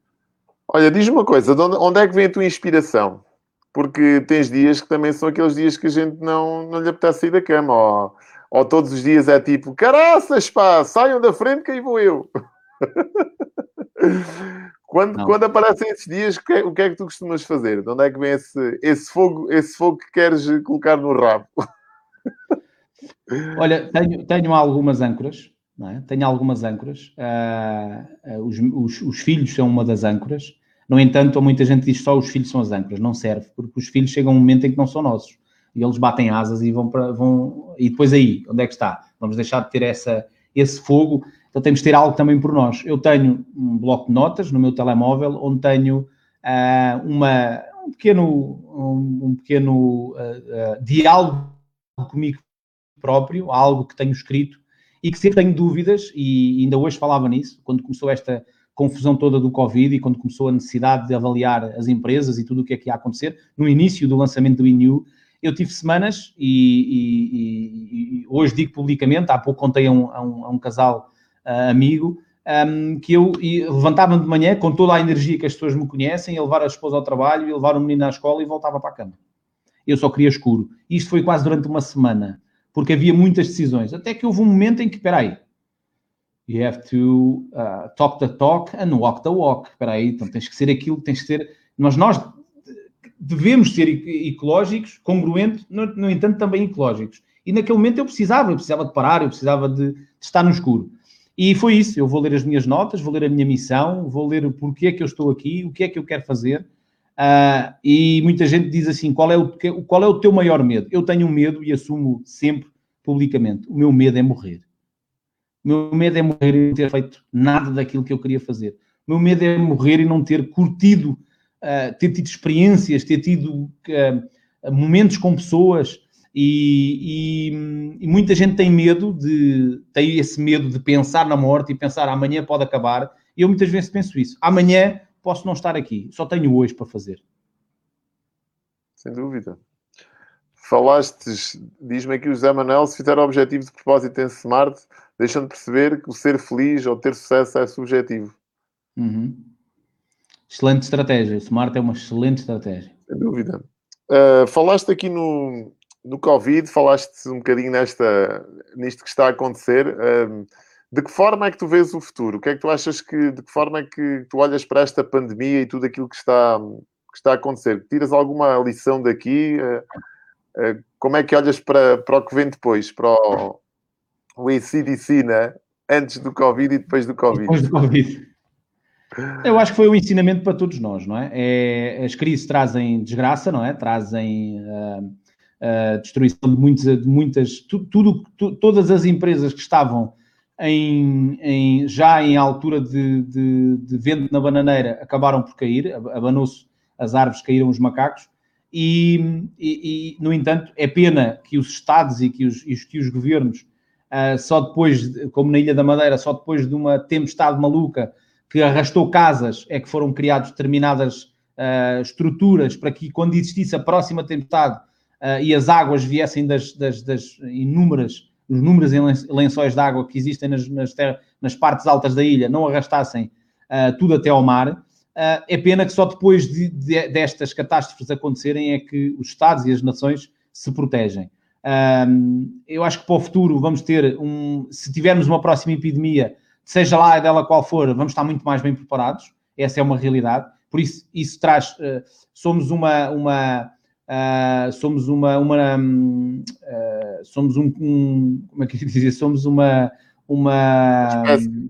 Olha, diz-me uma coisa, onde, onde é que vem a tua inspiração? Porque tens dias que também são aqueles dias que a gente não, não lhe apetece sair da cama, ou, ou todos os dias é tipo, caraças, pá, saiam da frente que aí vou eu. [LAUGHS] Quando, quando aparecem esses dias, o que, é, o que, é, que tu costumas fazer? De onde é que vem esse, esse, fogo, esse fogo que queres colocar no rabo? [LAUGHS] Olha, tenho, tenho algumas âncoras, é? tenho algumas âncoras. Uh, uh, os, os, os, filhos são uma das âncoras. No entanto, muita gente diz que só os filhos são as âncoras. Não serve, porque os filhos chegam a um momento em que não são nossos. E eles batem asas e vão para. Vão... E depois aí, onde é que está? Vamos deixar de ter essa, esse fogo então temos de ter algo também por nós. Eu tenho um bloco de notas no meu telemóvel onde tenho uh, uma, um pequeno, um, um pequeno uh, uh, diálogo comigo próprio, algo que tenho escrito e que sempre tenho dúvidas, e ainda hoje falava nisso, quando começou esta confusão toda do Covid e quando começou a necessidade de avaliar as empresas e tudo o que é que ia acontecer, no início do lançamento do INU, eu tive semanas e, e, e, e hoje digo publicamente, há pouco contei a um, a um, a um casal amigo, um, que eu levantava-me de manhã com toda a energia que as pessoas me conhecem, ia levar a esposa ao trabalho, ia levar o menino à escola e voltava para a cama. Eu só queria escuro. Isto foi quase durante uma semana, porque havia muitas decisões. Até que houve um momento em que, espera aí, you have to uh, talk the talk and walk the walk. Espera aí, então tens que ser aquilo, tens que ser... Mas nós devemos ser ecológicos, congruentes, no, no entanto também ecológicos. E naquele momento eu precisava, eu precisava de parar, eu precisava de, de estar no escuro. E foi isso. Eu vou ler as minhas notas, vou ler a minha missão, vou ler o porquê é que eu estou aqui, o que é que eu quero fazer. Uh, e muita gente diz assim: qual é, o, qual é o teu maior medo? Eu tenho um medo e assumo sempre publicamente: o meu medo é morrer. O meu medo é morrer e não ter feito nada daquilo que eu queria fazer. O meu medo é morrer e não ter curtido, uh, ter tido experiências, ter tido uh, momentos com pessoas, e, e, e, muita gente tem medo de tem esse medo de pensar na morte e pensar amanhã pode acabar. E eu muitas vezes penso isso. Amanhã posso não estar aqui, só tenho hoje para fazer. Sem dúvida. Falaste, diz-me aqui o José Manuel, se fizer objetivo de propósito em Smart, deixando de perceber que o ser feliz ou ter sucesso é subjetivo. Uhum. Excelente estratégia. Smart é uma excelente estratégia. Sem dúvida. Uh, falaste aqui no, no Covid, falaste um bocadinho nesta, nisto que está a acontecer. Um, de que forma é que tu vês o futuro? O que é que tu achas que, de que forma é que tu olhas para esta pandemia e tudo aquilo que está, que está a acontecer? Tiras alguma lição daqui? Uh, uh, como é que olhas para, para o que vem depois? Para o, o ACDC, né? Antes do Covid e depois do Covid. Depois do Covid. Eu acho que foi um ensinamento para todos nós, não é? é as crises trazem desgraça, não é? Trazem uh, a destruição de muitas, de muitas tu, tudo, tu, todas as empresas que estavam em, em, já em altura de, de, de, vento na bananeira acabaram por cair, abanou-se as árvores, caíram os macacos, e, e, e, no entanto é pena que os Estados e que os, e que os governos, uh, só depois, como na Ilha da Madeira, só depois de uma tempestade maluca que arrastou casas, é que foram criadas determinadas uh, estruturas para que quando existisse a próxima tempestade uh, e as águas viessem das, das, das inúmeras, os inúmeros lençóis de água que existem nas, nas, terra, nas partes altas da ilha, não arrastassem uh, tudo até ao mar. Uh, é pena que só depois de, de, destas catástrofes acontecerem é que os Estados e as nações se protegem. eu acho que para o futuro vamos ter um. Se tivermos uma próxima epidemia, seja lá dela qual for, vamos estar muito mais bem preparados. Essa é uma realidade. Por isso, isso traz. Uh, somos uma, uma, Uh, somos uma, uma uh, somos um, um, como é que eu dizer, somos uma uma,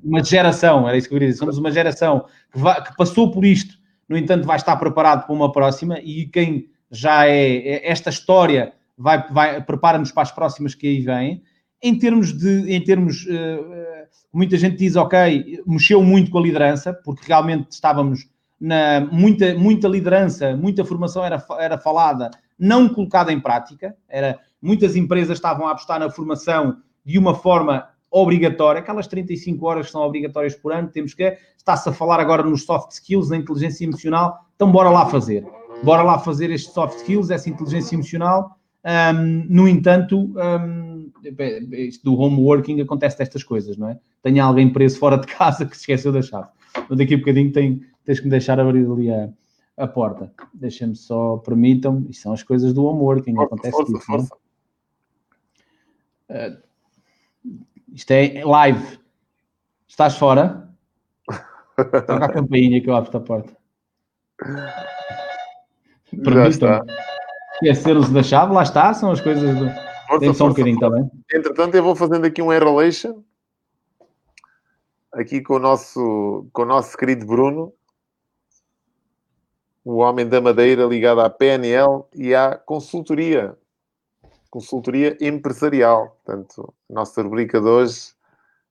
uma geração, era isso que eu queria dizer, somos uma geração que, vai, que, passou por isto, no entanto vai estar preparado para uma próxima e quem já é, é esta história vai, vai prepara-nos para as próximas que aí vêm. Em termos de, em termos, uh, muita gente diz, ok, mexeu muito com a liderança, porque realmente estávamos na, muita, muita liderança, muita formação era, era falada, não colocada em prática. Era, muitas empresas estavam a apostar na formação de uma forma obrigatória, aquelas 35 horas que são obrigatórias por ano, temos que. Está-se a falar agora nos soft skills, na inteligência emocional, então bora lá fazer. Bora lá fazer estes soft skills, essa inteligência emocional. Um, no entanto, um, isto do home working acontece destas coisas, não é? Tenho alguém preso fora de casa [LAUGHS] que se esqueceu da chave. Daqui a bocadinho tem, tens que me deixar abrir ali a, a porta. Deixem-me só, permitam, isto são as coisas do homeworking, força, acontece força, isso. Força. Uh, isto é live. Estás fora? [LAUGHS] Toca a campainha que eu abro a porta. Permitam. Esqueceram-se da chave, lá está, são as coisas do. Força, só um bocadinho, está bem? Entretanto, eu vou fazendo aqui um relation aqui com o nosso, com o nosso querido Bruno o homem da Madeira ligado à PNL e à consultoria, consultoria empresarial. Portanto, a nossa rubrica de hoje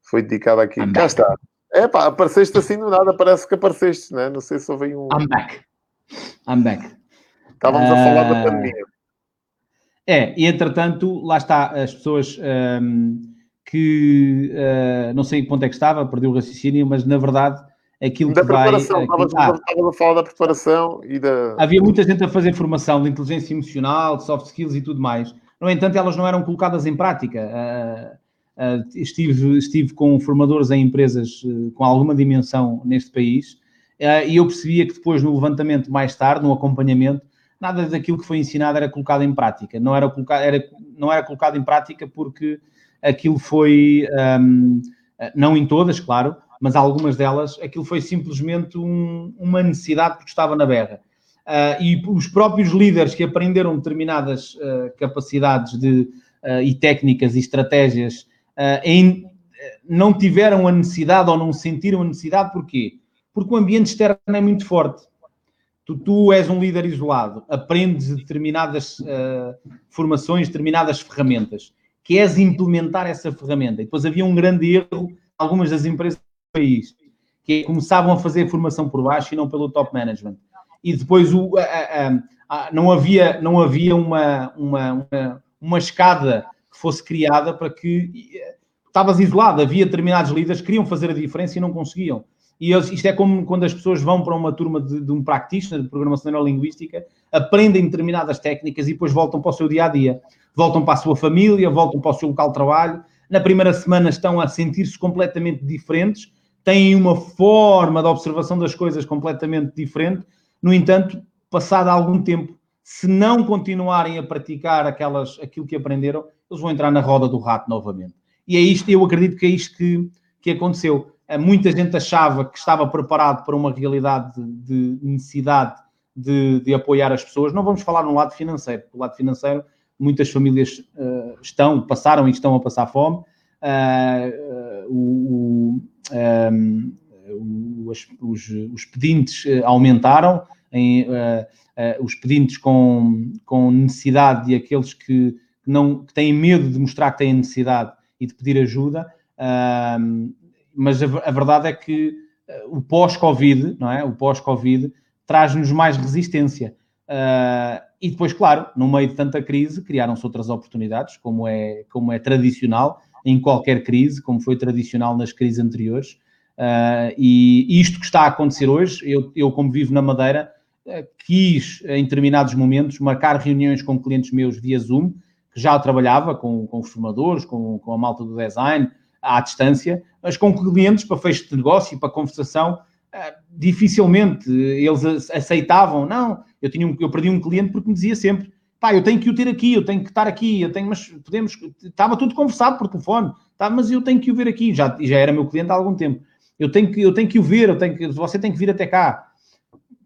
foi dedicada aqui. I'm Cá back. está. É pá, apareceste assim do nada, parece que apareceste, né? Não sei se houve um. I'm back. I'm back. Estávamos uh... a falar da ah, pandemia. É, e entretanto, lá está, as pessoas um, que uh, não sei em que ponto é que estava, perdi o raciocínio, mas na verdade aquilo da que preparação, vai... Estavas ah, a falar da preparação e da... Havia muita gente a fazer formação de inteligência emocional, de soft skills e tudo mais. No entanto, elas não eram colocadas em prática. estive, estive com formadores em empresas com alguma dimensão neste país e eu percebia que depois no levantamento mais tarde, no acompanhamento, nada daquilo que foi ensinado era colocado em prática. Não era colocado, era, não era colocado em prática porque aquilo foi, um, não em todas, claro, mas algumas delas, aquilo foi simplesmente um, uma necessidade porque estava na berra. Uh, e os próprios líderes que aprenderam determinadas uh, capacidades de, uh, e técnicas e estratégias em, não tiveram a necessidade ou não sentiram a necessidade, porquê? Porque o ambiente externo é muito forte. Tu, tu és um líder isolado, aprendes determinadas formações, determinadas ferramentas, queres implementar essa ferramenta. E depois havia um grande erro, algumas das empresas país, que começavam a fazer formação por baixo e não pelo top management. E depois o, a, a, a, não havia, não havia uma, uma, uma, uma, escada que fosse criada para que estavas isolado, havia determinados líderes que queriam fazer a diferença e não conseguiam. E eles, isto é como quando as pessoas vão para uma turma de, de um practitioner de programação neurolinguística, aprendem determinadas técnicas e depois voltam para o seu dia a dia. Voltam para a sua família, voltam para o seu local de trabalho. Na primeira semana estão a sentir-se completamente diferentes, têm uma forma de observação das coisas completamente diferente. No entanto, passado algum tempo, se não continuarem a praticar aquelas, aquilo que aprenderam, eles vão entrar na roda do rato novamente. E é isto, eu acredito que é isto que, que aconteceu. Eh, muita gente achava que estava preparado para uma realidade de necessidade de, de apoiar as pessoas. Não vamos falar no lado financeiro. Do lado financeiro, muitas famílias uh, estão, passaram e estão a passar fome. Uh, uh, o, um, os, os, os, pedintes eh, aumentaram, em, uh, uh, os pedintes com, com necessidade e aqueles que, não, que têm medo de mostrar que têm necessidade e de pedir ajuda, uh, mas a, a, verdade é que o pós-Covid, não é? O pós-Covid traz-nos mais resistência. e depois, claro, no meio de tanta crise, criaram-se outras oportunidades, como é, como é tradicional em qualquer crise, como foi tradicional nas crises anteriores. Uh, e isto que está a acontecer hoje, eu, eu como vivo na Madeira, uh, quis, em determinados momentos, marcar reuniões com clientes meus via Zoom, que já trabalhava com, com formadores, com, com a malta do design, à distância, mas com clientes para fecho de negócio e para conversação, uh, dificilmente eles aceitavam. Não, eu, tinha um, eu perdi um cliente porque me dizia sempre: pá, eu tenho que o ter aqui, eu tenho que estar aqui, eu tenho, mas podemos, estava tudo conversado por telefone, tá, mas eu tenho que o ver aqui, já, já era meu cliente há algum tempo. Eu tenho que, eu tenho que o ver, eu tenho que, você tem que vir até cá.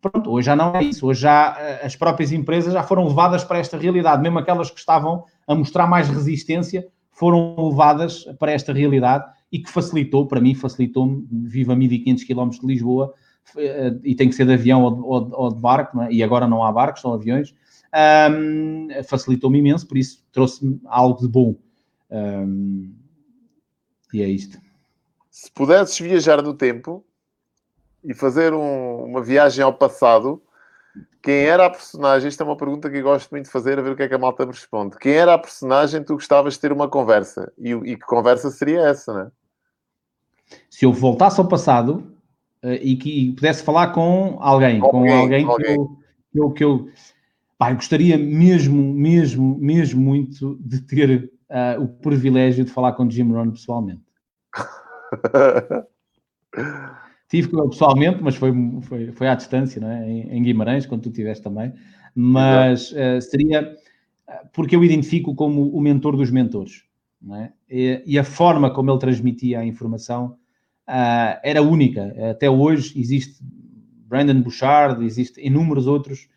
Pronto, hoje já não é isso. Hoje já eh, as próprias empresas já foram levadas para esta realidade. Mesmo aquelas que estavam a mostrar mais resistência foram levadas para esta realidade e que facilitou, para mim, facilitou-me. Vivo a 1500 km de Lisboa eh, e tem que ser de avião ou de, ou de barco, é? e agora não há barcos, são aviões um, facilitou-me imenso, por isso trouxe-me algo de bom. Um, e é isto. Se pudesses viajar no tempo e fazer um, uma viagem ao passado, quem era a personagem? Esta é uma pergunta que eu gosto muito de fazer, a ver o que é que a malta me responde. Quem era a personagem que tu gostavas de ter uma conversa? E, e que conversa seria essa, né? Se eu voltasse ao passado uh, e que pudesse falar com alguém, com, com alguém, alguém, que, eu, que, eu, que eu Pá, gostaria mesmo, mesmo, mesmo muito de ter uh, o privilégio de falar com Jim Rohn pessoalmente. [LAUGHS] Tive pessoalmente, mas foi, foi, foi à distância, não é? em, em Guimarães, quando tu estiveste também. Mas uh, seria porque eu identifico como o mentor dos mentores. É? E, e, a forma como ele transmitia a informação uh, era única. Até hoje existe Brandon Bouchard, existe inúmeros outros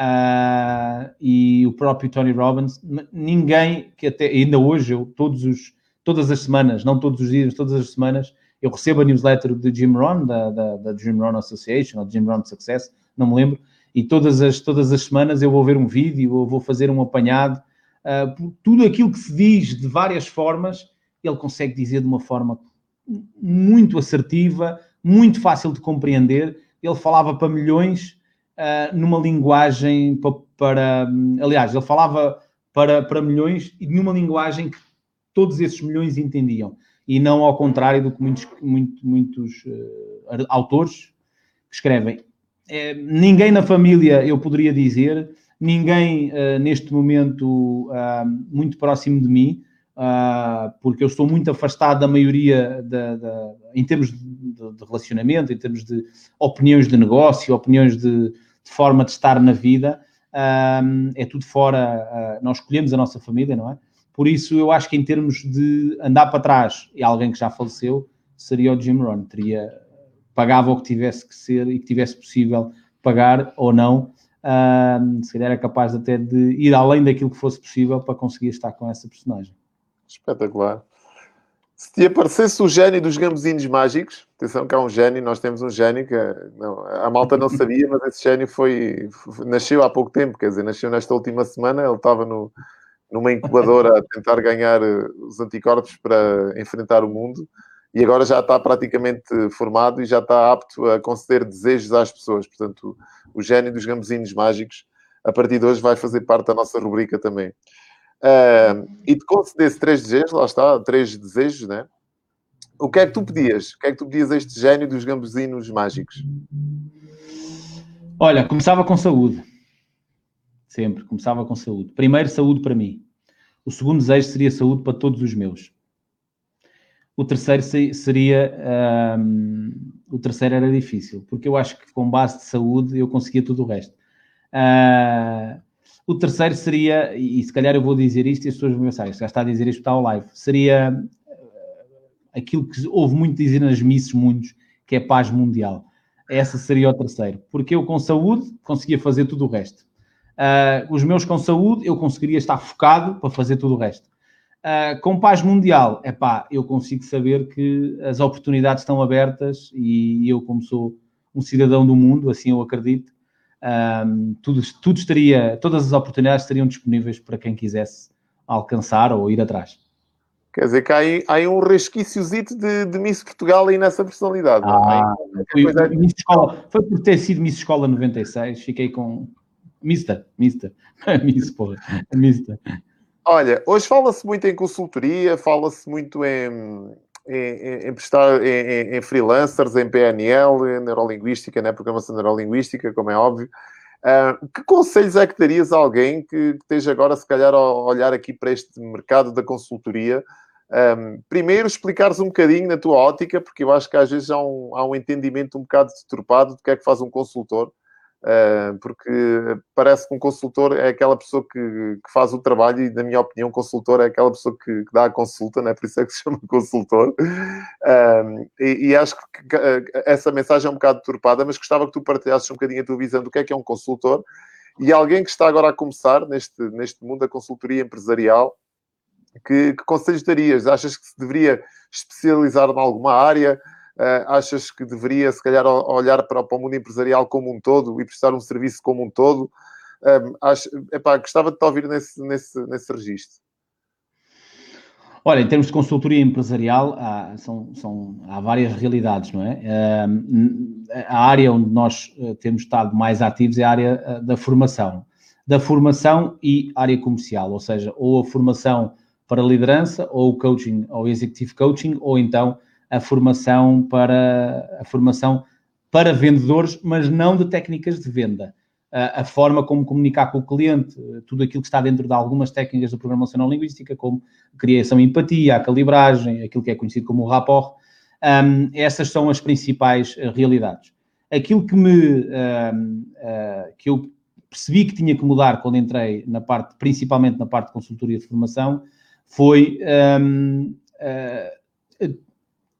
uh, e o próprio Tony Robbins, ninguém que até ainda hoje, eu todos os, todas as semanas, não todos os dias, todas as semanas, eu recebo a newsletter de Jim Rohn, da, da, da Jim Rohn Association, ou Jim Rohn Success, não me lembro, e todas as, todas as semanas eu vou ver um vídeo, ou vou fazer um apanhado, uh, tudo aquilo que se diz de várias formas, ele consegue dizer de uma forma muito assertiva, muito fácil de compreender. Ele falava para milhões uh, numa linguagem para, para, Aliás, ele falava para, para milhões e numa linguagem que todos esses milhões entendiam. E não ao contrário do que muitos, muito, muitos uh, autores escrevem. É, ninguém na família, eu poderia dizer, ninguém uh, neste momento uh, muito próximo de mim, uh, porque eu estou muito afastado da maioria da, da em termos de, de, relacionamento, em termos de opiniões de negócio, opiniões de, de forma de estar na vida. Uh, é tudo fora, uh, nós escolhemos a nossa família, não é? Por isso, eu acho que em termos de andar para trás e alguém que já faleceu, seria o Jim Rohn. Teria, pagava o que tivesse que ser e que tivesse possível pagar ou não. Uh, se calhar era capaz até de ir além daquilo que fosse possível para conseguir estar com essa personagem. Espetacular. Se te aparecesse o gênio dos gambuzinos mágicos, atenção que há um gênio, nós temos um gênio que não, a malta não sabia, mas esse gênio foi, nasceu há pouco tempo, quer dizer, nasceu nesta última semana, ele estava no, numa incubadora a tentar ganhar eh, os anticorpos para enfrentar o mundo e agora já está praticamente formado e já está apto a conceder desejos às pessoas. Portanto, o gênio dos gambuzinos mágicos, a partir de hoje, vai fazer parte da nossa rubrica também. E te concedesse três desejos, lá está, três desejos, né? O que é que tu pedias? O que é que tu pedias a este gênio dos gambuzinos mágicos? Olha, começava com saúde. Sempre, começava com saúde. Primeiro, saúde para mim. O segundo desejo seria saúde para todos os meus. O terceiro seria. O terceiro era difícil, porque eu acho que com base de saúde eu conseguia tudo o resto. Uh, o terceiro seria, e se calhar eu vou dizer isto e as pessoas vão pensar, já está a dizer isto está ao live, seria uh, aquilo que houve muito dizer nas missas, muitos, que é paz mundial. Essa seria o terceiro, porque eu com saúde conseguia fazer tudo o resto. Uh, os meus com saúde, eu conseguiria estar focado para fazer tudo o resto. Uh, com paz mundial, é pá, eu consigo saber que as oportunidades estão abertas e eu, como sou um cidadão do mundo, assim eu acredito, um, tudo, tudo estaria, todas as oportunidades estariam disponíveis para quem quisesse alcançar ou ir atrás. Quer dizer que há aí, há um resquiciozito de, de Miss Portugal aí nessa personalidade. É? Ah, foi, foi, Miss Escola, foi por ter sido Miss Escola 96, fiquei com Mister, Mister, [LAUGHS] Miss, porra, Mister. Olha, hoje fala-se muito em consultoria, fala-se muito em, em, prestar em, em, freelancers, em PNL, neurolinguística, né? programação neurolinguística, como é óbvio. Uh, que conselhos é que darias a alguém que, que esteja agora, se calhar, a olhar aqui para este mercado da consultoria? Um, primeiro, explicares um bocadinho na tua ótica, porque eu acho que às vezes há um, há um entendimento um bocado deturpado do que é que faz um consultor. Uh, porque parece que um consultor é aquela pessoa que, que, faz o trabalho e, na minha opinião, um consultor é aquela pessoa que, que dá a consulta, né? por isso é que se [LAUGHS] chama consultor. Uh, e, e, acho que, essa mensagem é um bocado turpada, mas gostava que tu partilhasses um bocadinho a tua visão do que é que é um consultor e alguém que está agora a começar neste, neste mundo da consultoria empresarial. Que, que conselhos darias? Achas que se deveria especializar em alguma área? Uh, achas que deveria, se calhar, olhar para, para, o mundo empresarial como um todo e prestar um serviço como um todo? Um, acho, epá, gostava de te ouvir nesse, nesse, nesse registro. Olha, em termos de consultoria empresarial, há, são, são, há várias realidades, não é? a área onde nós eh, temos estado mais ativos é a área eh, da formação. Da formação e área comercial, ou seja, ou a formação para liderança, ou o coaching, ou executive coaching, ou então a formação para a formação para vendedores, mas não de técnicas de venda. A, forma como comunicar com o cliente, tudo aquilo que está dentro de algumas técnicas da programação linguística, como criação e empatia, a calibragem, aquilo que é conhecido como o rapport, um, essas são as principais uh, realidades. Aquilo que me um, uh, que eu percebi que tinha que mudar quando entrei na parte, principalmente na parte de consultoria de formação, foi um, uh,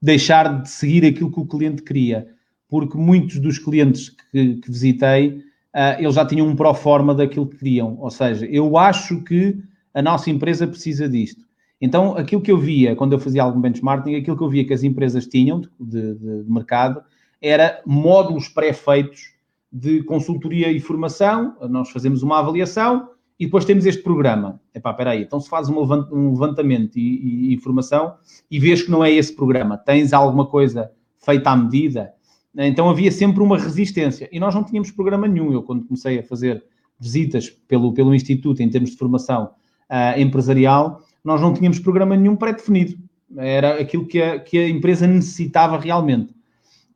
deixar de seguir aquilo que o cliente queria, porque muitos dos clientes que, que visitei, uh, eles já tinham um pro forma daquilo que queriam, ou seja, eu acho que a nossa empresa precisa disto. Então, aquilo que eu via, quando eu fazia algum benchmarking, aquilo que eu via que as empresas tinham de, de, de mercado era módulos pré-feitos de consultoria e formação, nós fazemos uma avaliação, e depois temos este programa. Epá, espera aí, então se faz um levantamento e, e, informação e vês que não é esse programa, tens alguma coisa feita à medida, então havia sempre uma resistência. E nós não tínhamos programa nenhum. Eu, quando comecei a fazer visitas pelo, pelo Instituto em termos de formação uh, empresarial, nós não tínhamos programa nenhum pré-definido. Era aquilo que a, que a empresa necessitava realmente.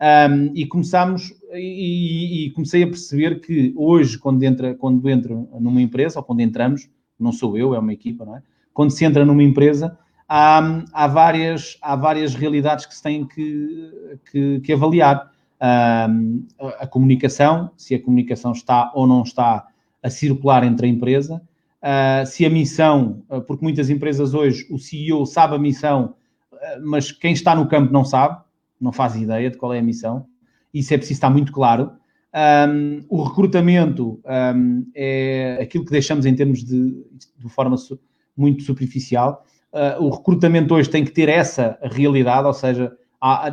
Um, e começámos e, e, comecei a perceber que hoje, quando entra, quando entro numa empresa, ou quando entramos, não sou eu, é uma equipa, não é? Quando se entra numa empresa, há, há, várias, há várias realidades que se têm que, que, que avaliar. a, a comunicação, se a comunicação está ou não está a circular entre a empresa, uh, se a missão, uh, porque muitas empresas hoje o CEO sabe a missão, uh, mas quem está no campo não sabe, não faz ideia de qual é a missão, isso é preciso estar muito claro. Um, o recrutamento um, é aquilo que deixamos em termos de, de forma su, muito superficial. o recrutamento hoje tem que ter essa realidade, ou seja, há,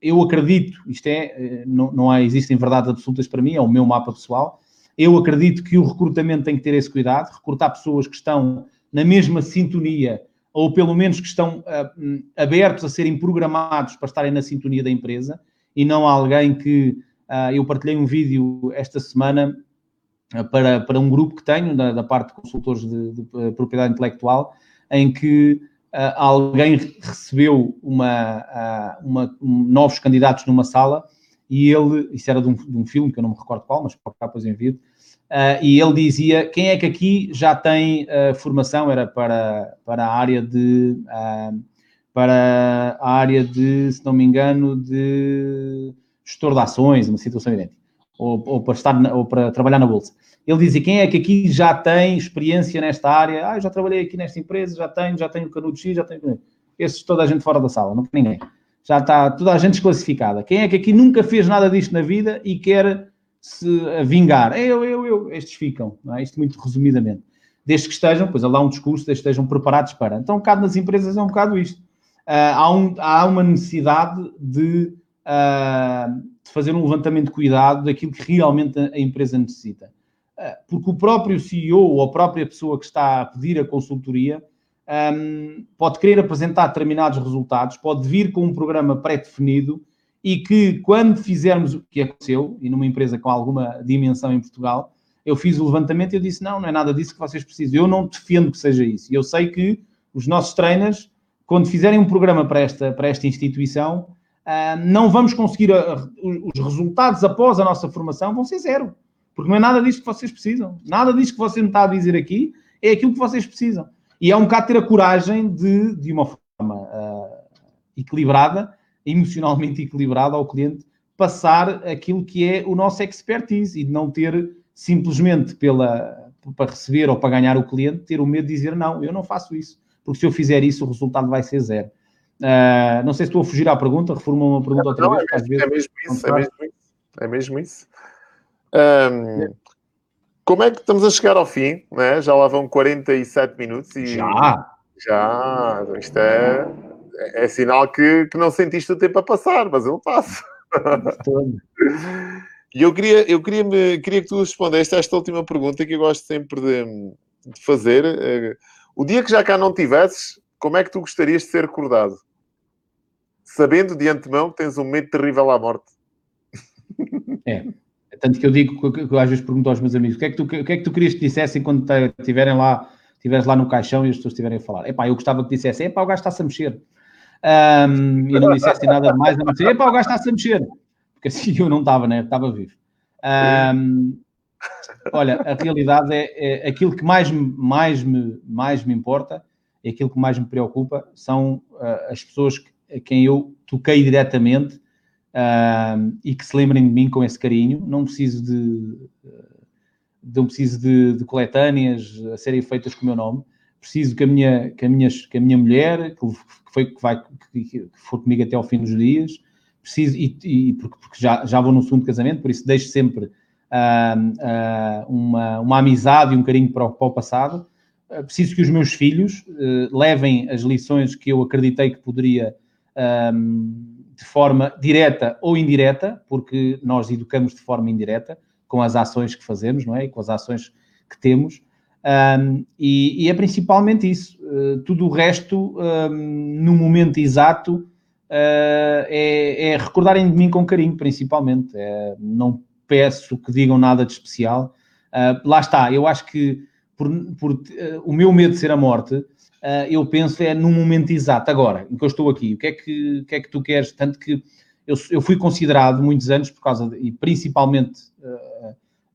eu acredito, isto é, não, não há, existem verdades absolutas para mim, é o meu mapa pessoal, eu acredito que o recrutamento tem que ter esse cuidado, recrutar pessoas que estão na mesma sintonia ou pelo menos que estão uh, abertos a serem programados para estarem na sintonia da empresa e não alguém que uh, eu partilhei um vídeo esta semana uh, para, para um grupo que tenho da, da parte de consultores de, de, de propriedade intelectual em que alguém recebeu uma, uma um, novos candidatos numa sala e ele, isso era de um, de um filme que eu não me recordo qual, mas para cá depois envio, Uh, e ele dizia: quem é que aqui já tem uh, formação? Era para, para a área de. Uh, para a área de, se não me engano, de gestor de ações, uma situação idêntica, ou, ou, para estar na, ou para trabalhar na bolsa. Ele dizia: quem é que aqui já tem experiência nesta área? Ah, já trabalhei aqui nesta empresa, já tenho, já tenho canudo X, já tenho. Esses toda a gente fora da sala, não tem ninguém. Já está toda a gente desclassificada. Quem é que aqui nunca fez nada disto na vida e quer se a vingar. É eu, eu, eu. Estes ficam, não é? Isto muito resumidamente. Desde que estejam, pois há lá um discurso, desde que estejam preparados para. Então, um bocado nas empresas é um bocado isto. Uh, há, um, há uma necessidade de, uh, de, fazer um levantamento de cuidado daquilo que realmente a, a empresa necessita. Uh, porque o próprio CEO ou a própria pessoa que está a pedir a consultoria um, pode querer apresentar determinados resultados, pode vir com um programa pré-definido e que quando fizermos o que aconteceu, e numa empresa com alguma dimensão em Portugal, eu fiz o levantamento e eu disse, não, não é nada disso que vocês precisam. Eu não defendo que seja isso. E eu sei que os nossos trainers, quando fizerem um programa para esta, para esta instituição, uh, não vamos conseguir, a, a, os resultados após a nossa formação vão ser zero. Porque não é nada disso que vocês precisam. Nada disso que você me está a dizer aqui é aquilo que vocês precisam. E é um bocado ter a coragem de, de uma forma uh, equilibrada, emocionalmente equilibrado ao cliente passar aquilo que é o nosso expertise e de não ter simplesmente pela, para receber ou para ganhar o cliente, ter o medo de dizer não, eu não faço isso, porque se eu fizer isso o resultado vai ser zero. Uh, não sei se estou a fugir à pergunta, reforma uma pergunta outra não, vez. É, mesmo, é mesmo isso, é mesmo isso. É mesmo isso. Um, é. Como é que estamos a chegar ao fim? Né? Já lá vão 47 minutos e. Já! Já! Isto é é, é sinal que, que não sentiste o tempo a passar, mas ele passa. [LAUGHS] e eu queria, eu queria, me, queria que tu respondeste a esta última pergunta que eu gosto sempre de, de fazer. Eh, o dia que já cá não tivesses, como é que tu gostarias de ser recordado? Sabendo de antemão que tens um medo terrível à morte. É. Tanto que eu digo que, que, às vezes pergunto aos meus amigos: o que é que tu, que é que tu querias que dissessem quando estiverem lá, estiveres lá no caixão e as pessoas estiverem a falar? Epá, eu gostava que dissessem: epá, o gajo está-se a mexer um, e não dissesse nada mais, a dizer, epá, o gajo está-se a mexer, porque assim eu não estava, né? Estava vivo. Um, olha, a realidade é, é, aquilo que mais, mais, me, mais me importa, é aquilo que mais me preocupa, são uh, as pessoas a quem eu toquei diretamente uh, e que se lembrem de mim com esse carinho. Não preciso de, de não preciso de, de coletâneas a serem feitas com o meu nome preciso que a minha, que a minha, que a minha mulher, que foi que vai que for comigo até ao fim dos dias, preciso, e, e porque, porque, já, já vou no segundo casamento, por isso deixo sempre uh, uh, uma, uma amizade e um carinho para o, para o passado. Uh, preciso que os meus filhos levem as lições que eu acreditei que poderia de forma direta ou indireta, porque nós educamos de forma indireta com as ações que fazemos, não é? E com as ações que temos. Um, e, e, é principalmente isso. Uh, tudo o resto, um, no momento exato, uh, é, é, recordarem de mim com carinho, principalmente. É, não peço que digam nada de especial. Uh, lá está, eu acho que por, por o meu medo de ser a morte, eu penso é no momento exato, agora, em que eu estou aqui. O que é que, que, é que tu queres? Tanto que eu, eu fui considerado muitos anos, por causa, de, e principalmente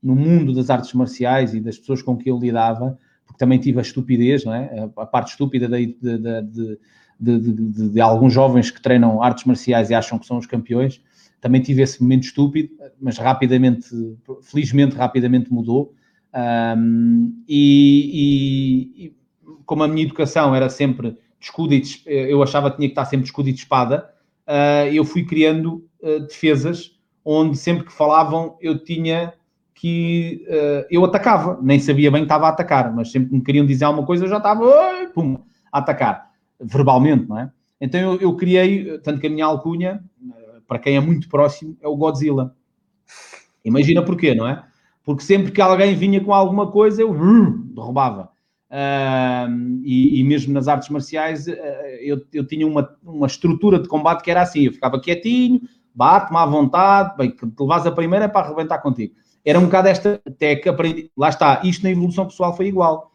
no mundo das artes marciais e das pessoas com que eu lidava, porque também tive a estupidez, não é? A, parte estúpida de, de, de, de, alguns jovens que treinam artes marciais e acham que são os campeões. Também tive esse momento estúpido, mas rapidamente, felizmente, rapidamente mudou. Um, e, e, como a minha educação era sempre de escudo e de, eu achava que tinha que estar sempre de escudo e de espada, uh, eu fui criando uh, defesas onde sempre que falavam eu tinha que uh, eu atacava, nem sabia bem que estava a atacar, mas sempre que me queriam dizer alguma coisa eu já estava pum, a atacar, verbalmente, não é? Então eu, eu criei, tanto que a minha alcunha, para quem é muito próximo, é o Godzilla. Imagina porquê, não é? Porque sempre que alguém vinha com alguma coisa, eu derrubava. Uh, e, e, mesmo nas artes marciais, uh, eu, eu tinha uma, uma estrutura de combate que era assim: eu ficava quietinho, bate-me à vontade, bem, que te levas a primeira é para arrebentar contigo. Era um bocado esta técnica, aprendi, lá está, isto na evolução pessoal foi igual,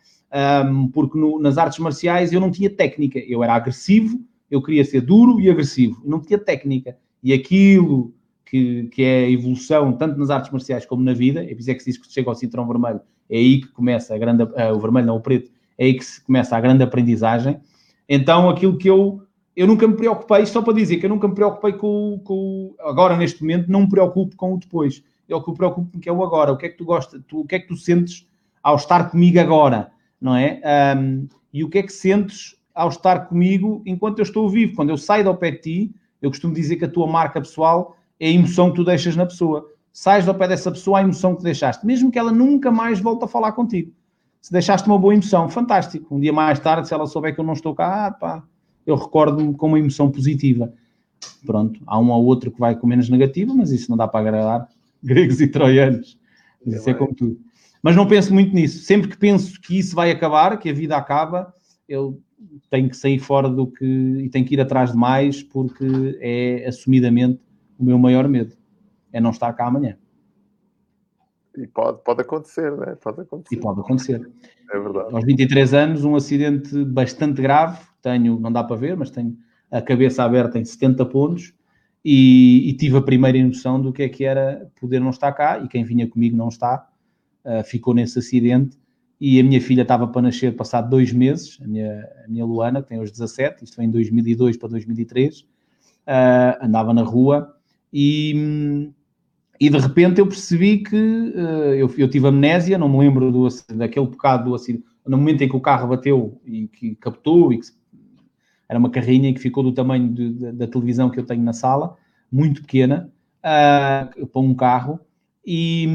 um, porque no, nas artes marciais eu não tinha técnica, eu era agressivo, eu queria ser duro e agressivo, não tinha técnica. E aquilo que, que é a evolução, tanto nas artes marciais como na vida, é por isso é que se diz que chega ao cinturão vermelho, é aí que começa a grande, uh, o vermelho, não o preto, é aí que se começa a grande aprendizagem. Então, aquilo que eu, eu nunca me preocupei, só para dizer que eu nunca me preocupei com, com agora neste momento, não me preocupo com o depois. É o que me preocupa que é o agora. O que é que tu gostas, tu, o que é que tu sentes ao estar comigo agora, não é? Um, e o que é que sentes ao estar comigo enquanto eu estou vivo? Quando eu saio do pé de ti, eu costumo dizer que a tua marca pessoal é a emoção que tu deixas na pessoa. Sais do pé dessa pessoa a emoção que deixaste, mesmo que ela nunca mais volte a falar contigo. Se deixaste uma boa emoção, fantástico. Um dia mais tarde, se ela souber que eu não estou cá, ah, pá, eu recordo-me com uma emoção positiva. Pronto, há um ou outro que vai com menos negativa, mas isso não dá para agradar gregos e troianos. Isso é como tudo. Mas não penso muito nisso. Sempre que penso que isso vai acabar, que a vida acaba, eu tenho que sair fora do que e tenho que ir atrás de mais, porque é assumidamente o meu maior medo é não estar cá amanhã. E pode, pode acontecer, né? Pode acontecer. E pode acontecer. É verdade. Aos 23 anos, um acidente bastante grave. Tenho, não dá para ver, mas tenho a cabeça aberta em 70 pontos e, e tive a primeira noção do que é que era poder não estar cá e quem vinha comigo não está. Uh, ficou nesse acidente e a minha filha estava para nascer passado dois meses, a minha, a minha Luana, que tem hoje 17, isto foi em 2002 para 2003, uh, ah, andava na rua e, e de repente eu percebi que uh, eu, eu tive amnésia, não me lembro do, daquele bocado do acidente, no momento em que o carro bateu e que captou, e que era uma carrinha que ficou do tamanho de, de, da televisão que eu tenho na sala, muito pequena, uh, para um carro, e,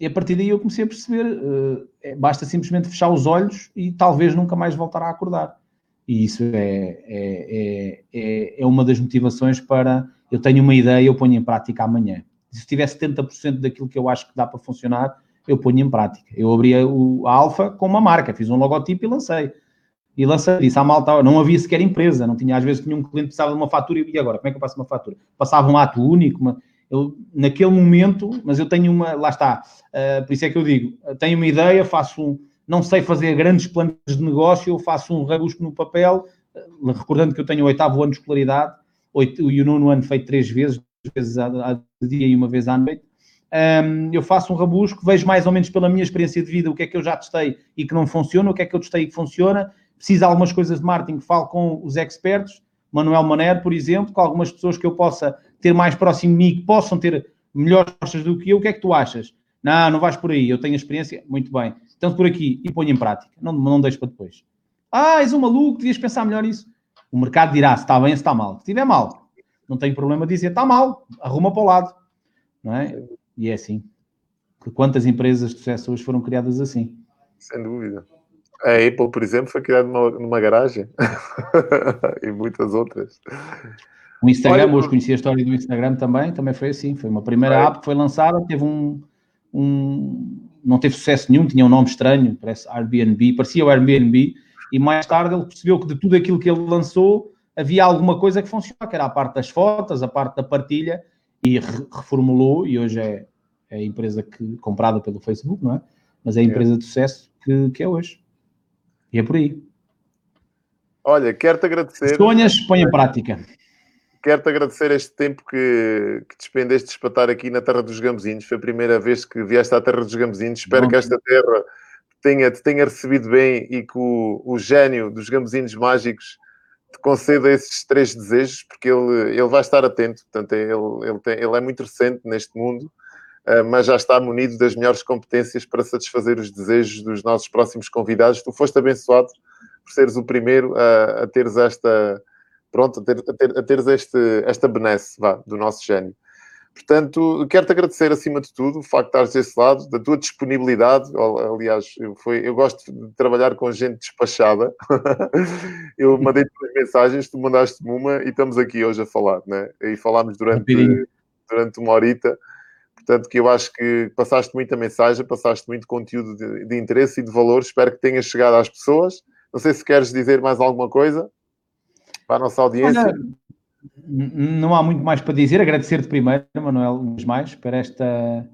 e, a partir daí eu comecei a perceber, uh, basta simplesmente fechar os olhos e talvez nunca mais voltar a acordar. E isso é, é, é, é uma das motivações para eu tenho uma ideia, eu ponho em prática amanhã. Se tiver 70% daquilo que eu acho que dá para funcionar, eu ponho em prática. Eu abri o, a Alfa com uma marca, fiz um logotipo e lancei. E lancei, disse à malta, não havia sequer empresa, não tinha, às vezes tinha um cliente que precisava de uma fatura e agora, como é que eu faço uma fatura? Passava um ato único, uma, eu, naquele momento, mas eu tenho uma, lá está, uh, por isso é que eu digo, tenho uma ideia, faço um, não sei fazer grandes planos de negócio, eu faço um rabusco no papel, uh, recordando que eu tenho o oitavo ano de escolaridade, oito, e o nono ano feito três vezes, duas vezes a, dia e uma vez à noite. Um, eu faço um rabusco, vejo mais ou menos pela minha experiência de vida o que é que eu já testei e que não funciona, o que é que eu testei e que funciona. Preciso de algumas coisas de marketing, falo com os expertos, Manuel Maner, por exemplo, com algumas pessoas que eu possa ter mais próximo de mim, que possam ter melhores respostas do que eu. O que é que tu achas? Não, não vais por aí, eu tenho experiência, muito bem. Então por aqui e ponho em prática, não, não deixo para depois. Ah, és um maluco, devias pensar melhor nisso. O mercado dirá se está bem ou se está mal. Se estiver mal, não tem problema dizer está mal, arruma para o lado. Não é? E é assim. Quantas empresas de sucesso hoje foram criadas assim? Sem dúvida. A Apple, por exemplo, foi criada numa, numa garagem [LAUGHS] e muitas outras. O Instagram, Olha, hoje conheci a história do Instagram também, também foi assim. Foi uma primeira app que foi lançada, teve um, um. Não teve sucesso nenhum, tinha um nome estranho, parece Airbnb, parecia o Airbnb, e mais tarde ele percebeu que de tudo aquilo que ele lançou havia alguma coisa que funcionava, que era a parte das fotos, a parte da partilha, e reformulou, e hoje é, é a empresa que, comprada pelo Facebook, não é? Mas é a empresa é. de sucesso que, que é hoje. E é por aí. Olha, quero-te agradecer. Sonhas, põe em prática. Quero-te agradecer este tempo que, que despendeste de estar aqui na Terra dos Gambezinhos. Foi a primeira vez que vieste à Terra dos Gambezinhos. Espero Bom. que esta terra tenha, te tenha recebido bem e que o, o gênio dos gambuzinos mágicos te conceda esses três desejos, porque ele, ele vai estar atento. Portanto, ele, ele, tem, ele é muito recente neste mundo, mas já está munido das melhores competências para satisfazer os desejos dos nossos próximos convidados. Tu foste abençoado por seres o primeiro a, a teres esta. Pronto, a, ter, a, ter, a teres este, esta benesse vá, do nosso gênio. Portanto, quero-te agradecer acima de tudo o facto de estares desse lado, da tua disponibilidade. Aliás, eu, foi, eu gosto de trabalhar com gente despachada. [LAUGHS] eu mandei-te umas mensagens, tu mandaste-me uma e estamos aqui hoje a falar, né? E falámos durante, durante uma horita. Portanto, que eu acho que passaste muita mensagem, passaste muito conteúdo de, de interesse e de valor. Espero que tenha chegado às pessoas. Não sei se queres dizer mais alguma coisa para a nossa audiência. Olha, não há muito mais para dizer. Agradecer-te primeiro, Manuel, uns mais, para esta.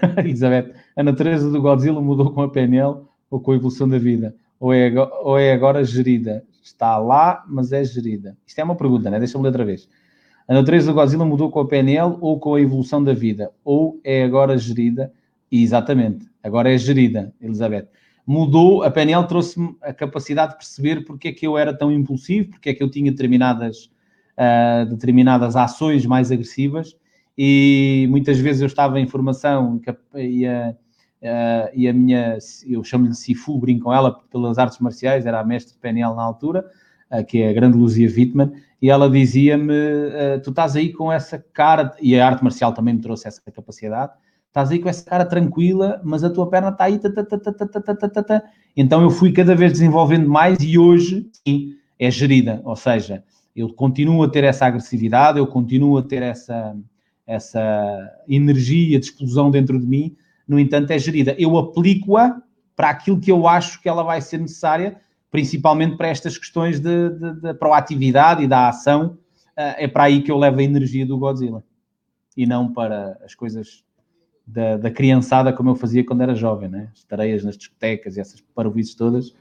[LAUGHS] Elizabeth, a natureza do Godzilla mudou com a PNL ou com a evolução da vida? Ou é, ou é agora gerida? Está lá, mas é gerida. Isto é uma pergunta, né? Deixa-me ler outra vez. A natureza do Godzilla mudou com a PNL ou com a evolução da vida? Ou é agora gerida? exatamente, agora é gerida, Elizabeth. Mudou, a PNL trouxe-me a capacidade de perceber porque é que eu era tão impulsivo, porque é que eu tinha determinadas uh, determinadas ações mais agressivas e muitas vezes eu estava em formação e a, uh, e a minha, eu chamo-lhe Sifu, brinco com ela pelas artes marciais, era a mestre de PNL na altura, uh, que é a grande Luzia Wittmann, e ela dizia-me, uh, tu estás aí com essa cara, e a arte marcial também me trouxe essa capacidade, estás aí com essa cara tranquila, mas a tua perna está aí, então eu fui cada vez desenvolvendo mais e hoje, sim, é gerida, ou seja, eu continuo a ter essa agressividade, eu continuo a ter essa, essa energia de explosão dentro de mim, no entanto, é gerida. Eu aplico-a para aquilo que eu acho que ela vai ser necessária, principalmente para estas questões da proatividade e da ação. Eh, é para aí que eu levo a energia do Godzilla e não para as coisas da, da criançada como eu fazia quando era jovem, né? as tareias nas discotecas e essas parvoices todas.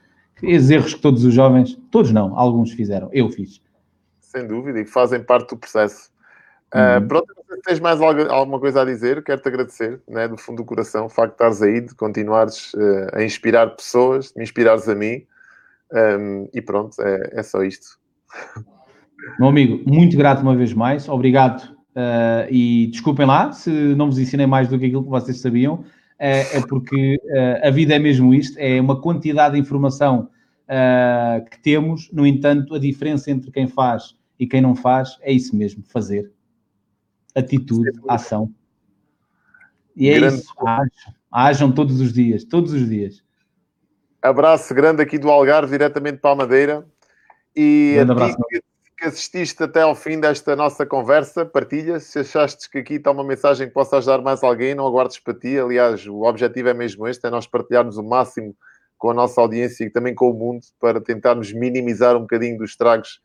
Esses erros que todos os jovens, todos não, alguns fizeram, eu fiz sem dúvida, e que fazem parte do processo. Uh, pronto, tens mais alguma coisa a dizer, quero-te agradecer, né, do fundo do coração, o facto de estares aí, de continuares uh, a inspirar pessoas, de me inspirares a mim, um, e pronto, é, é, só isto. Meu amigo, muito grato uma vez mais, obrigado, uh, e desculpem lá se não vos ensinei mais do que aquilo que vocês sabiam, é porque a vida é mesmo isto, é uma quantidade de informação que temos, no entanto, a diferença entre quem faz e quem não faz é isso mesmo, fazer. Atitude, ação. E é grande isso. Ajam, ajam todos os dias, todos os dias. Abraço grande aqui do Algarve, diretamente para a Madeira. E grande. Que, que assististe até ao fim desta nossa conversa, partilha. Se achaste que aqui está uma mensagem que possa ajudar mais alguém, não aguardes para ti. Aliás, o objetivo é mesmo este, é nós partilharmos o máximo com a nossa audiência e também com o mundo para tentarmos minimizar um bocadinho dos estragos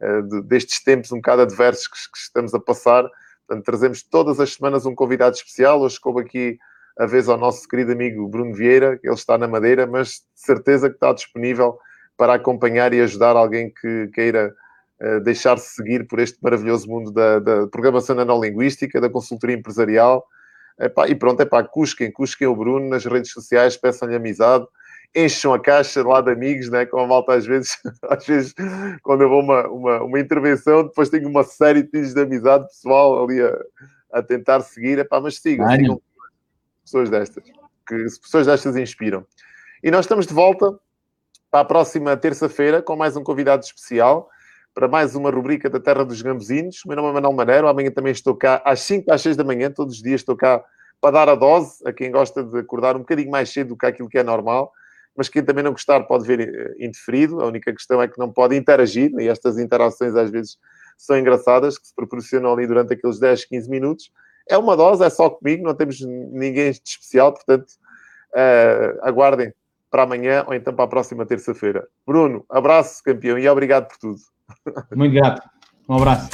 uh, de, destes tempos um bocado adversos que, que, estamos a passar. Portanto, trazemos todas as semanas um convidado especial. Hoje coube aqui a vez ao nosso querido amigo Bruno Vieira, que ele está na Madeira, mas de certeza que está disponível para acompanhar e ajudar alguém que queira uh, deixar-se seguir por este maravilhoso mundo da, da programação nanolinguística, da consultoria empresarial. Epá, e pronto, é pá, cusquem, cusquem o Bruno nas redes sociais, peçam-lhe amizade encham a caixa lá de amigos, né? como a malta às vezes, [LAUGHS] às vezes quando eu vou uma, uma, uma intervenção, depois tenho uma série de pedidos de amizade pessoal ali a, a tentar seguir, Epá, mas sigam, sigam pessoas destas, que pessoas destas inspiram. E nós estamos de volta para a próxima terça-feira com mais um convidado especial para mais uma rubrica da Terra dos Gambuzinos. O meu nome é Manuel Maneiro, amanhã também estou cá às 5 às 6 da manhã, todos os dias estou cá para dar a dose a quem gosta de acordar um bocadinho mais cedo do que aquilo que é normal mas quem também não gostar pode ver eh, indeferido. A única questão é que não pode interagir, e estas interações às vezes são engraçadas, que se proporcionam ali durante aqueles 10, 15 minutos. É uma dose, é só comigo, não temos ninguém de especial, portanto, uh, aguardem para amanhã ou então para a próxima terça-feira. Bruno, abraço, campeão, e obrigado por tudo. Muito grato. Um abraço.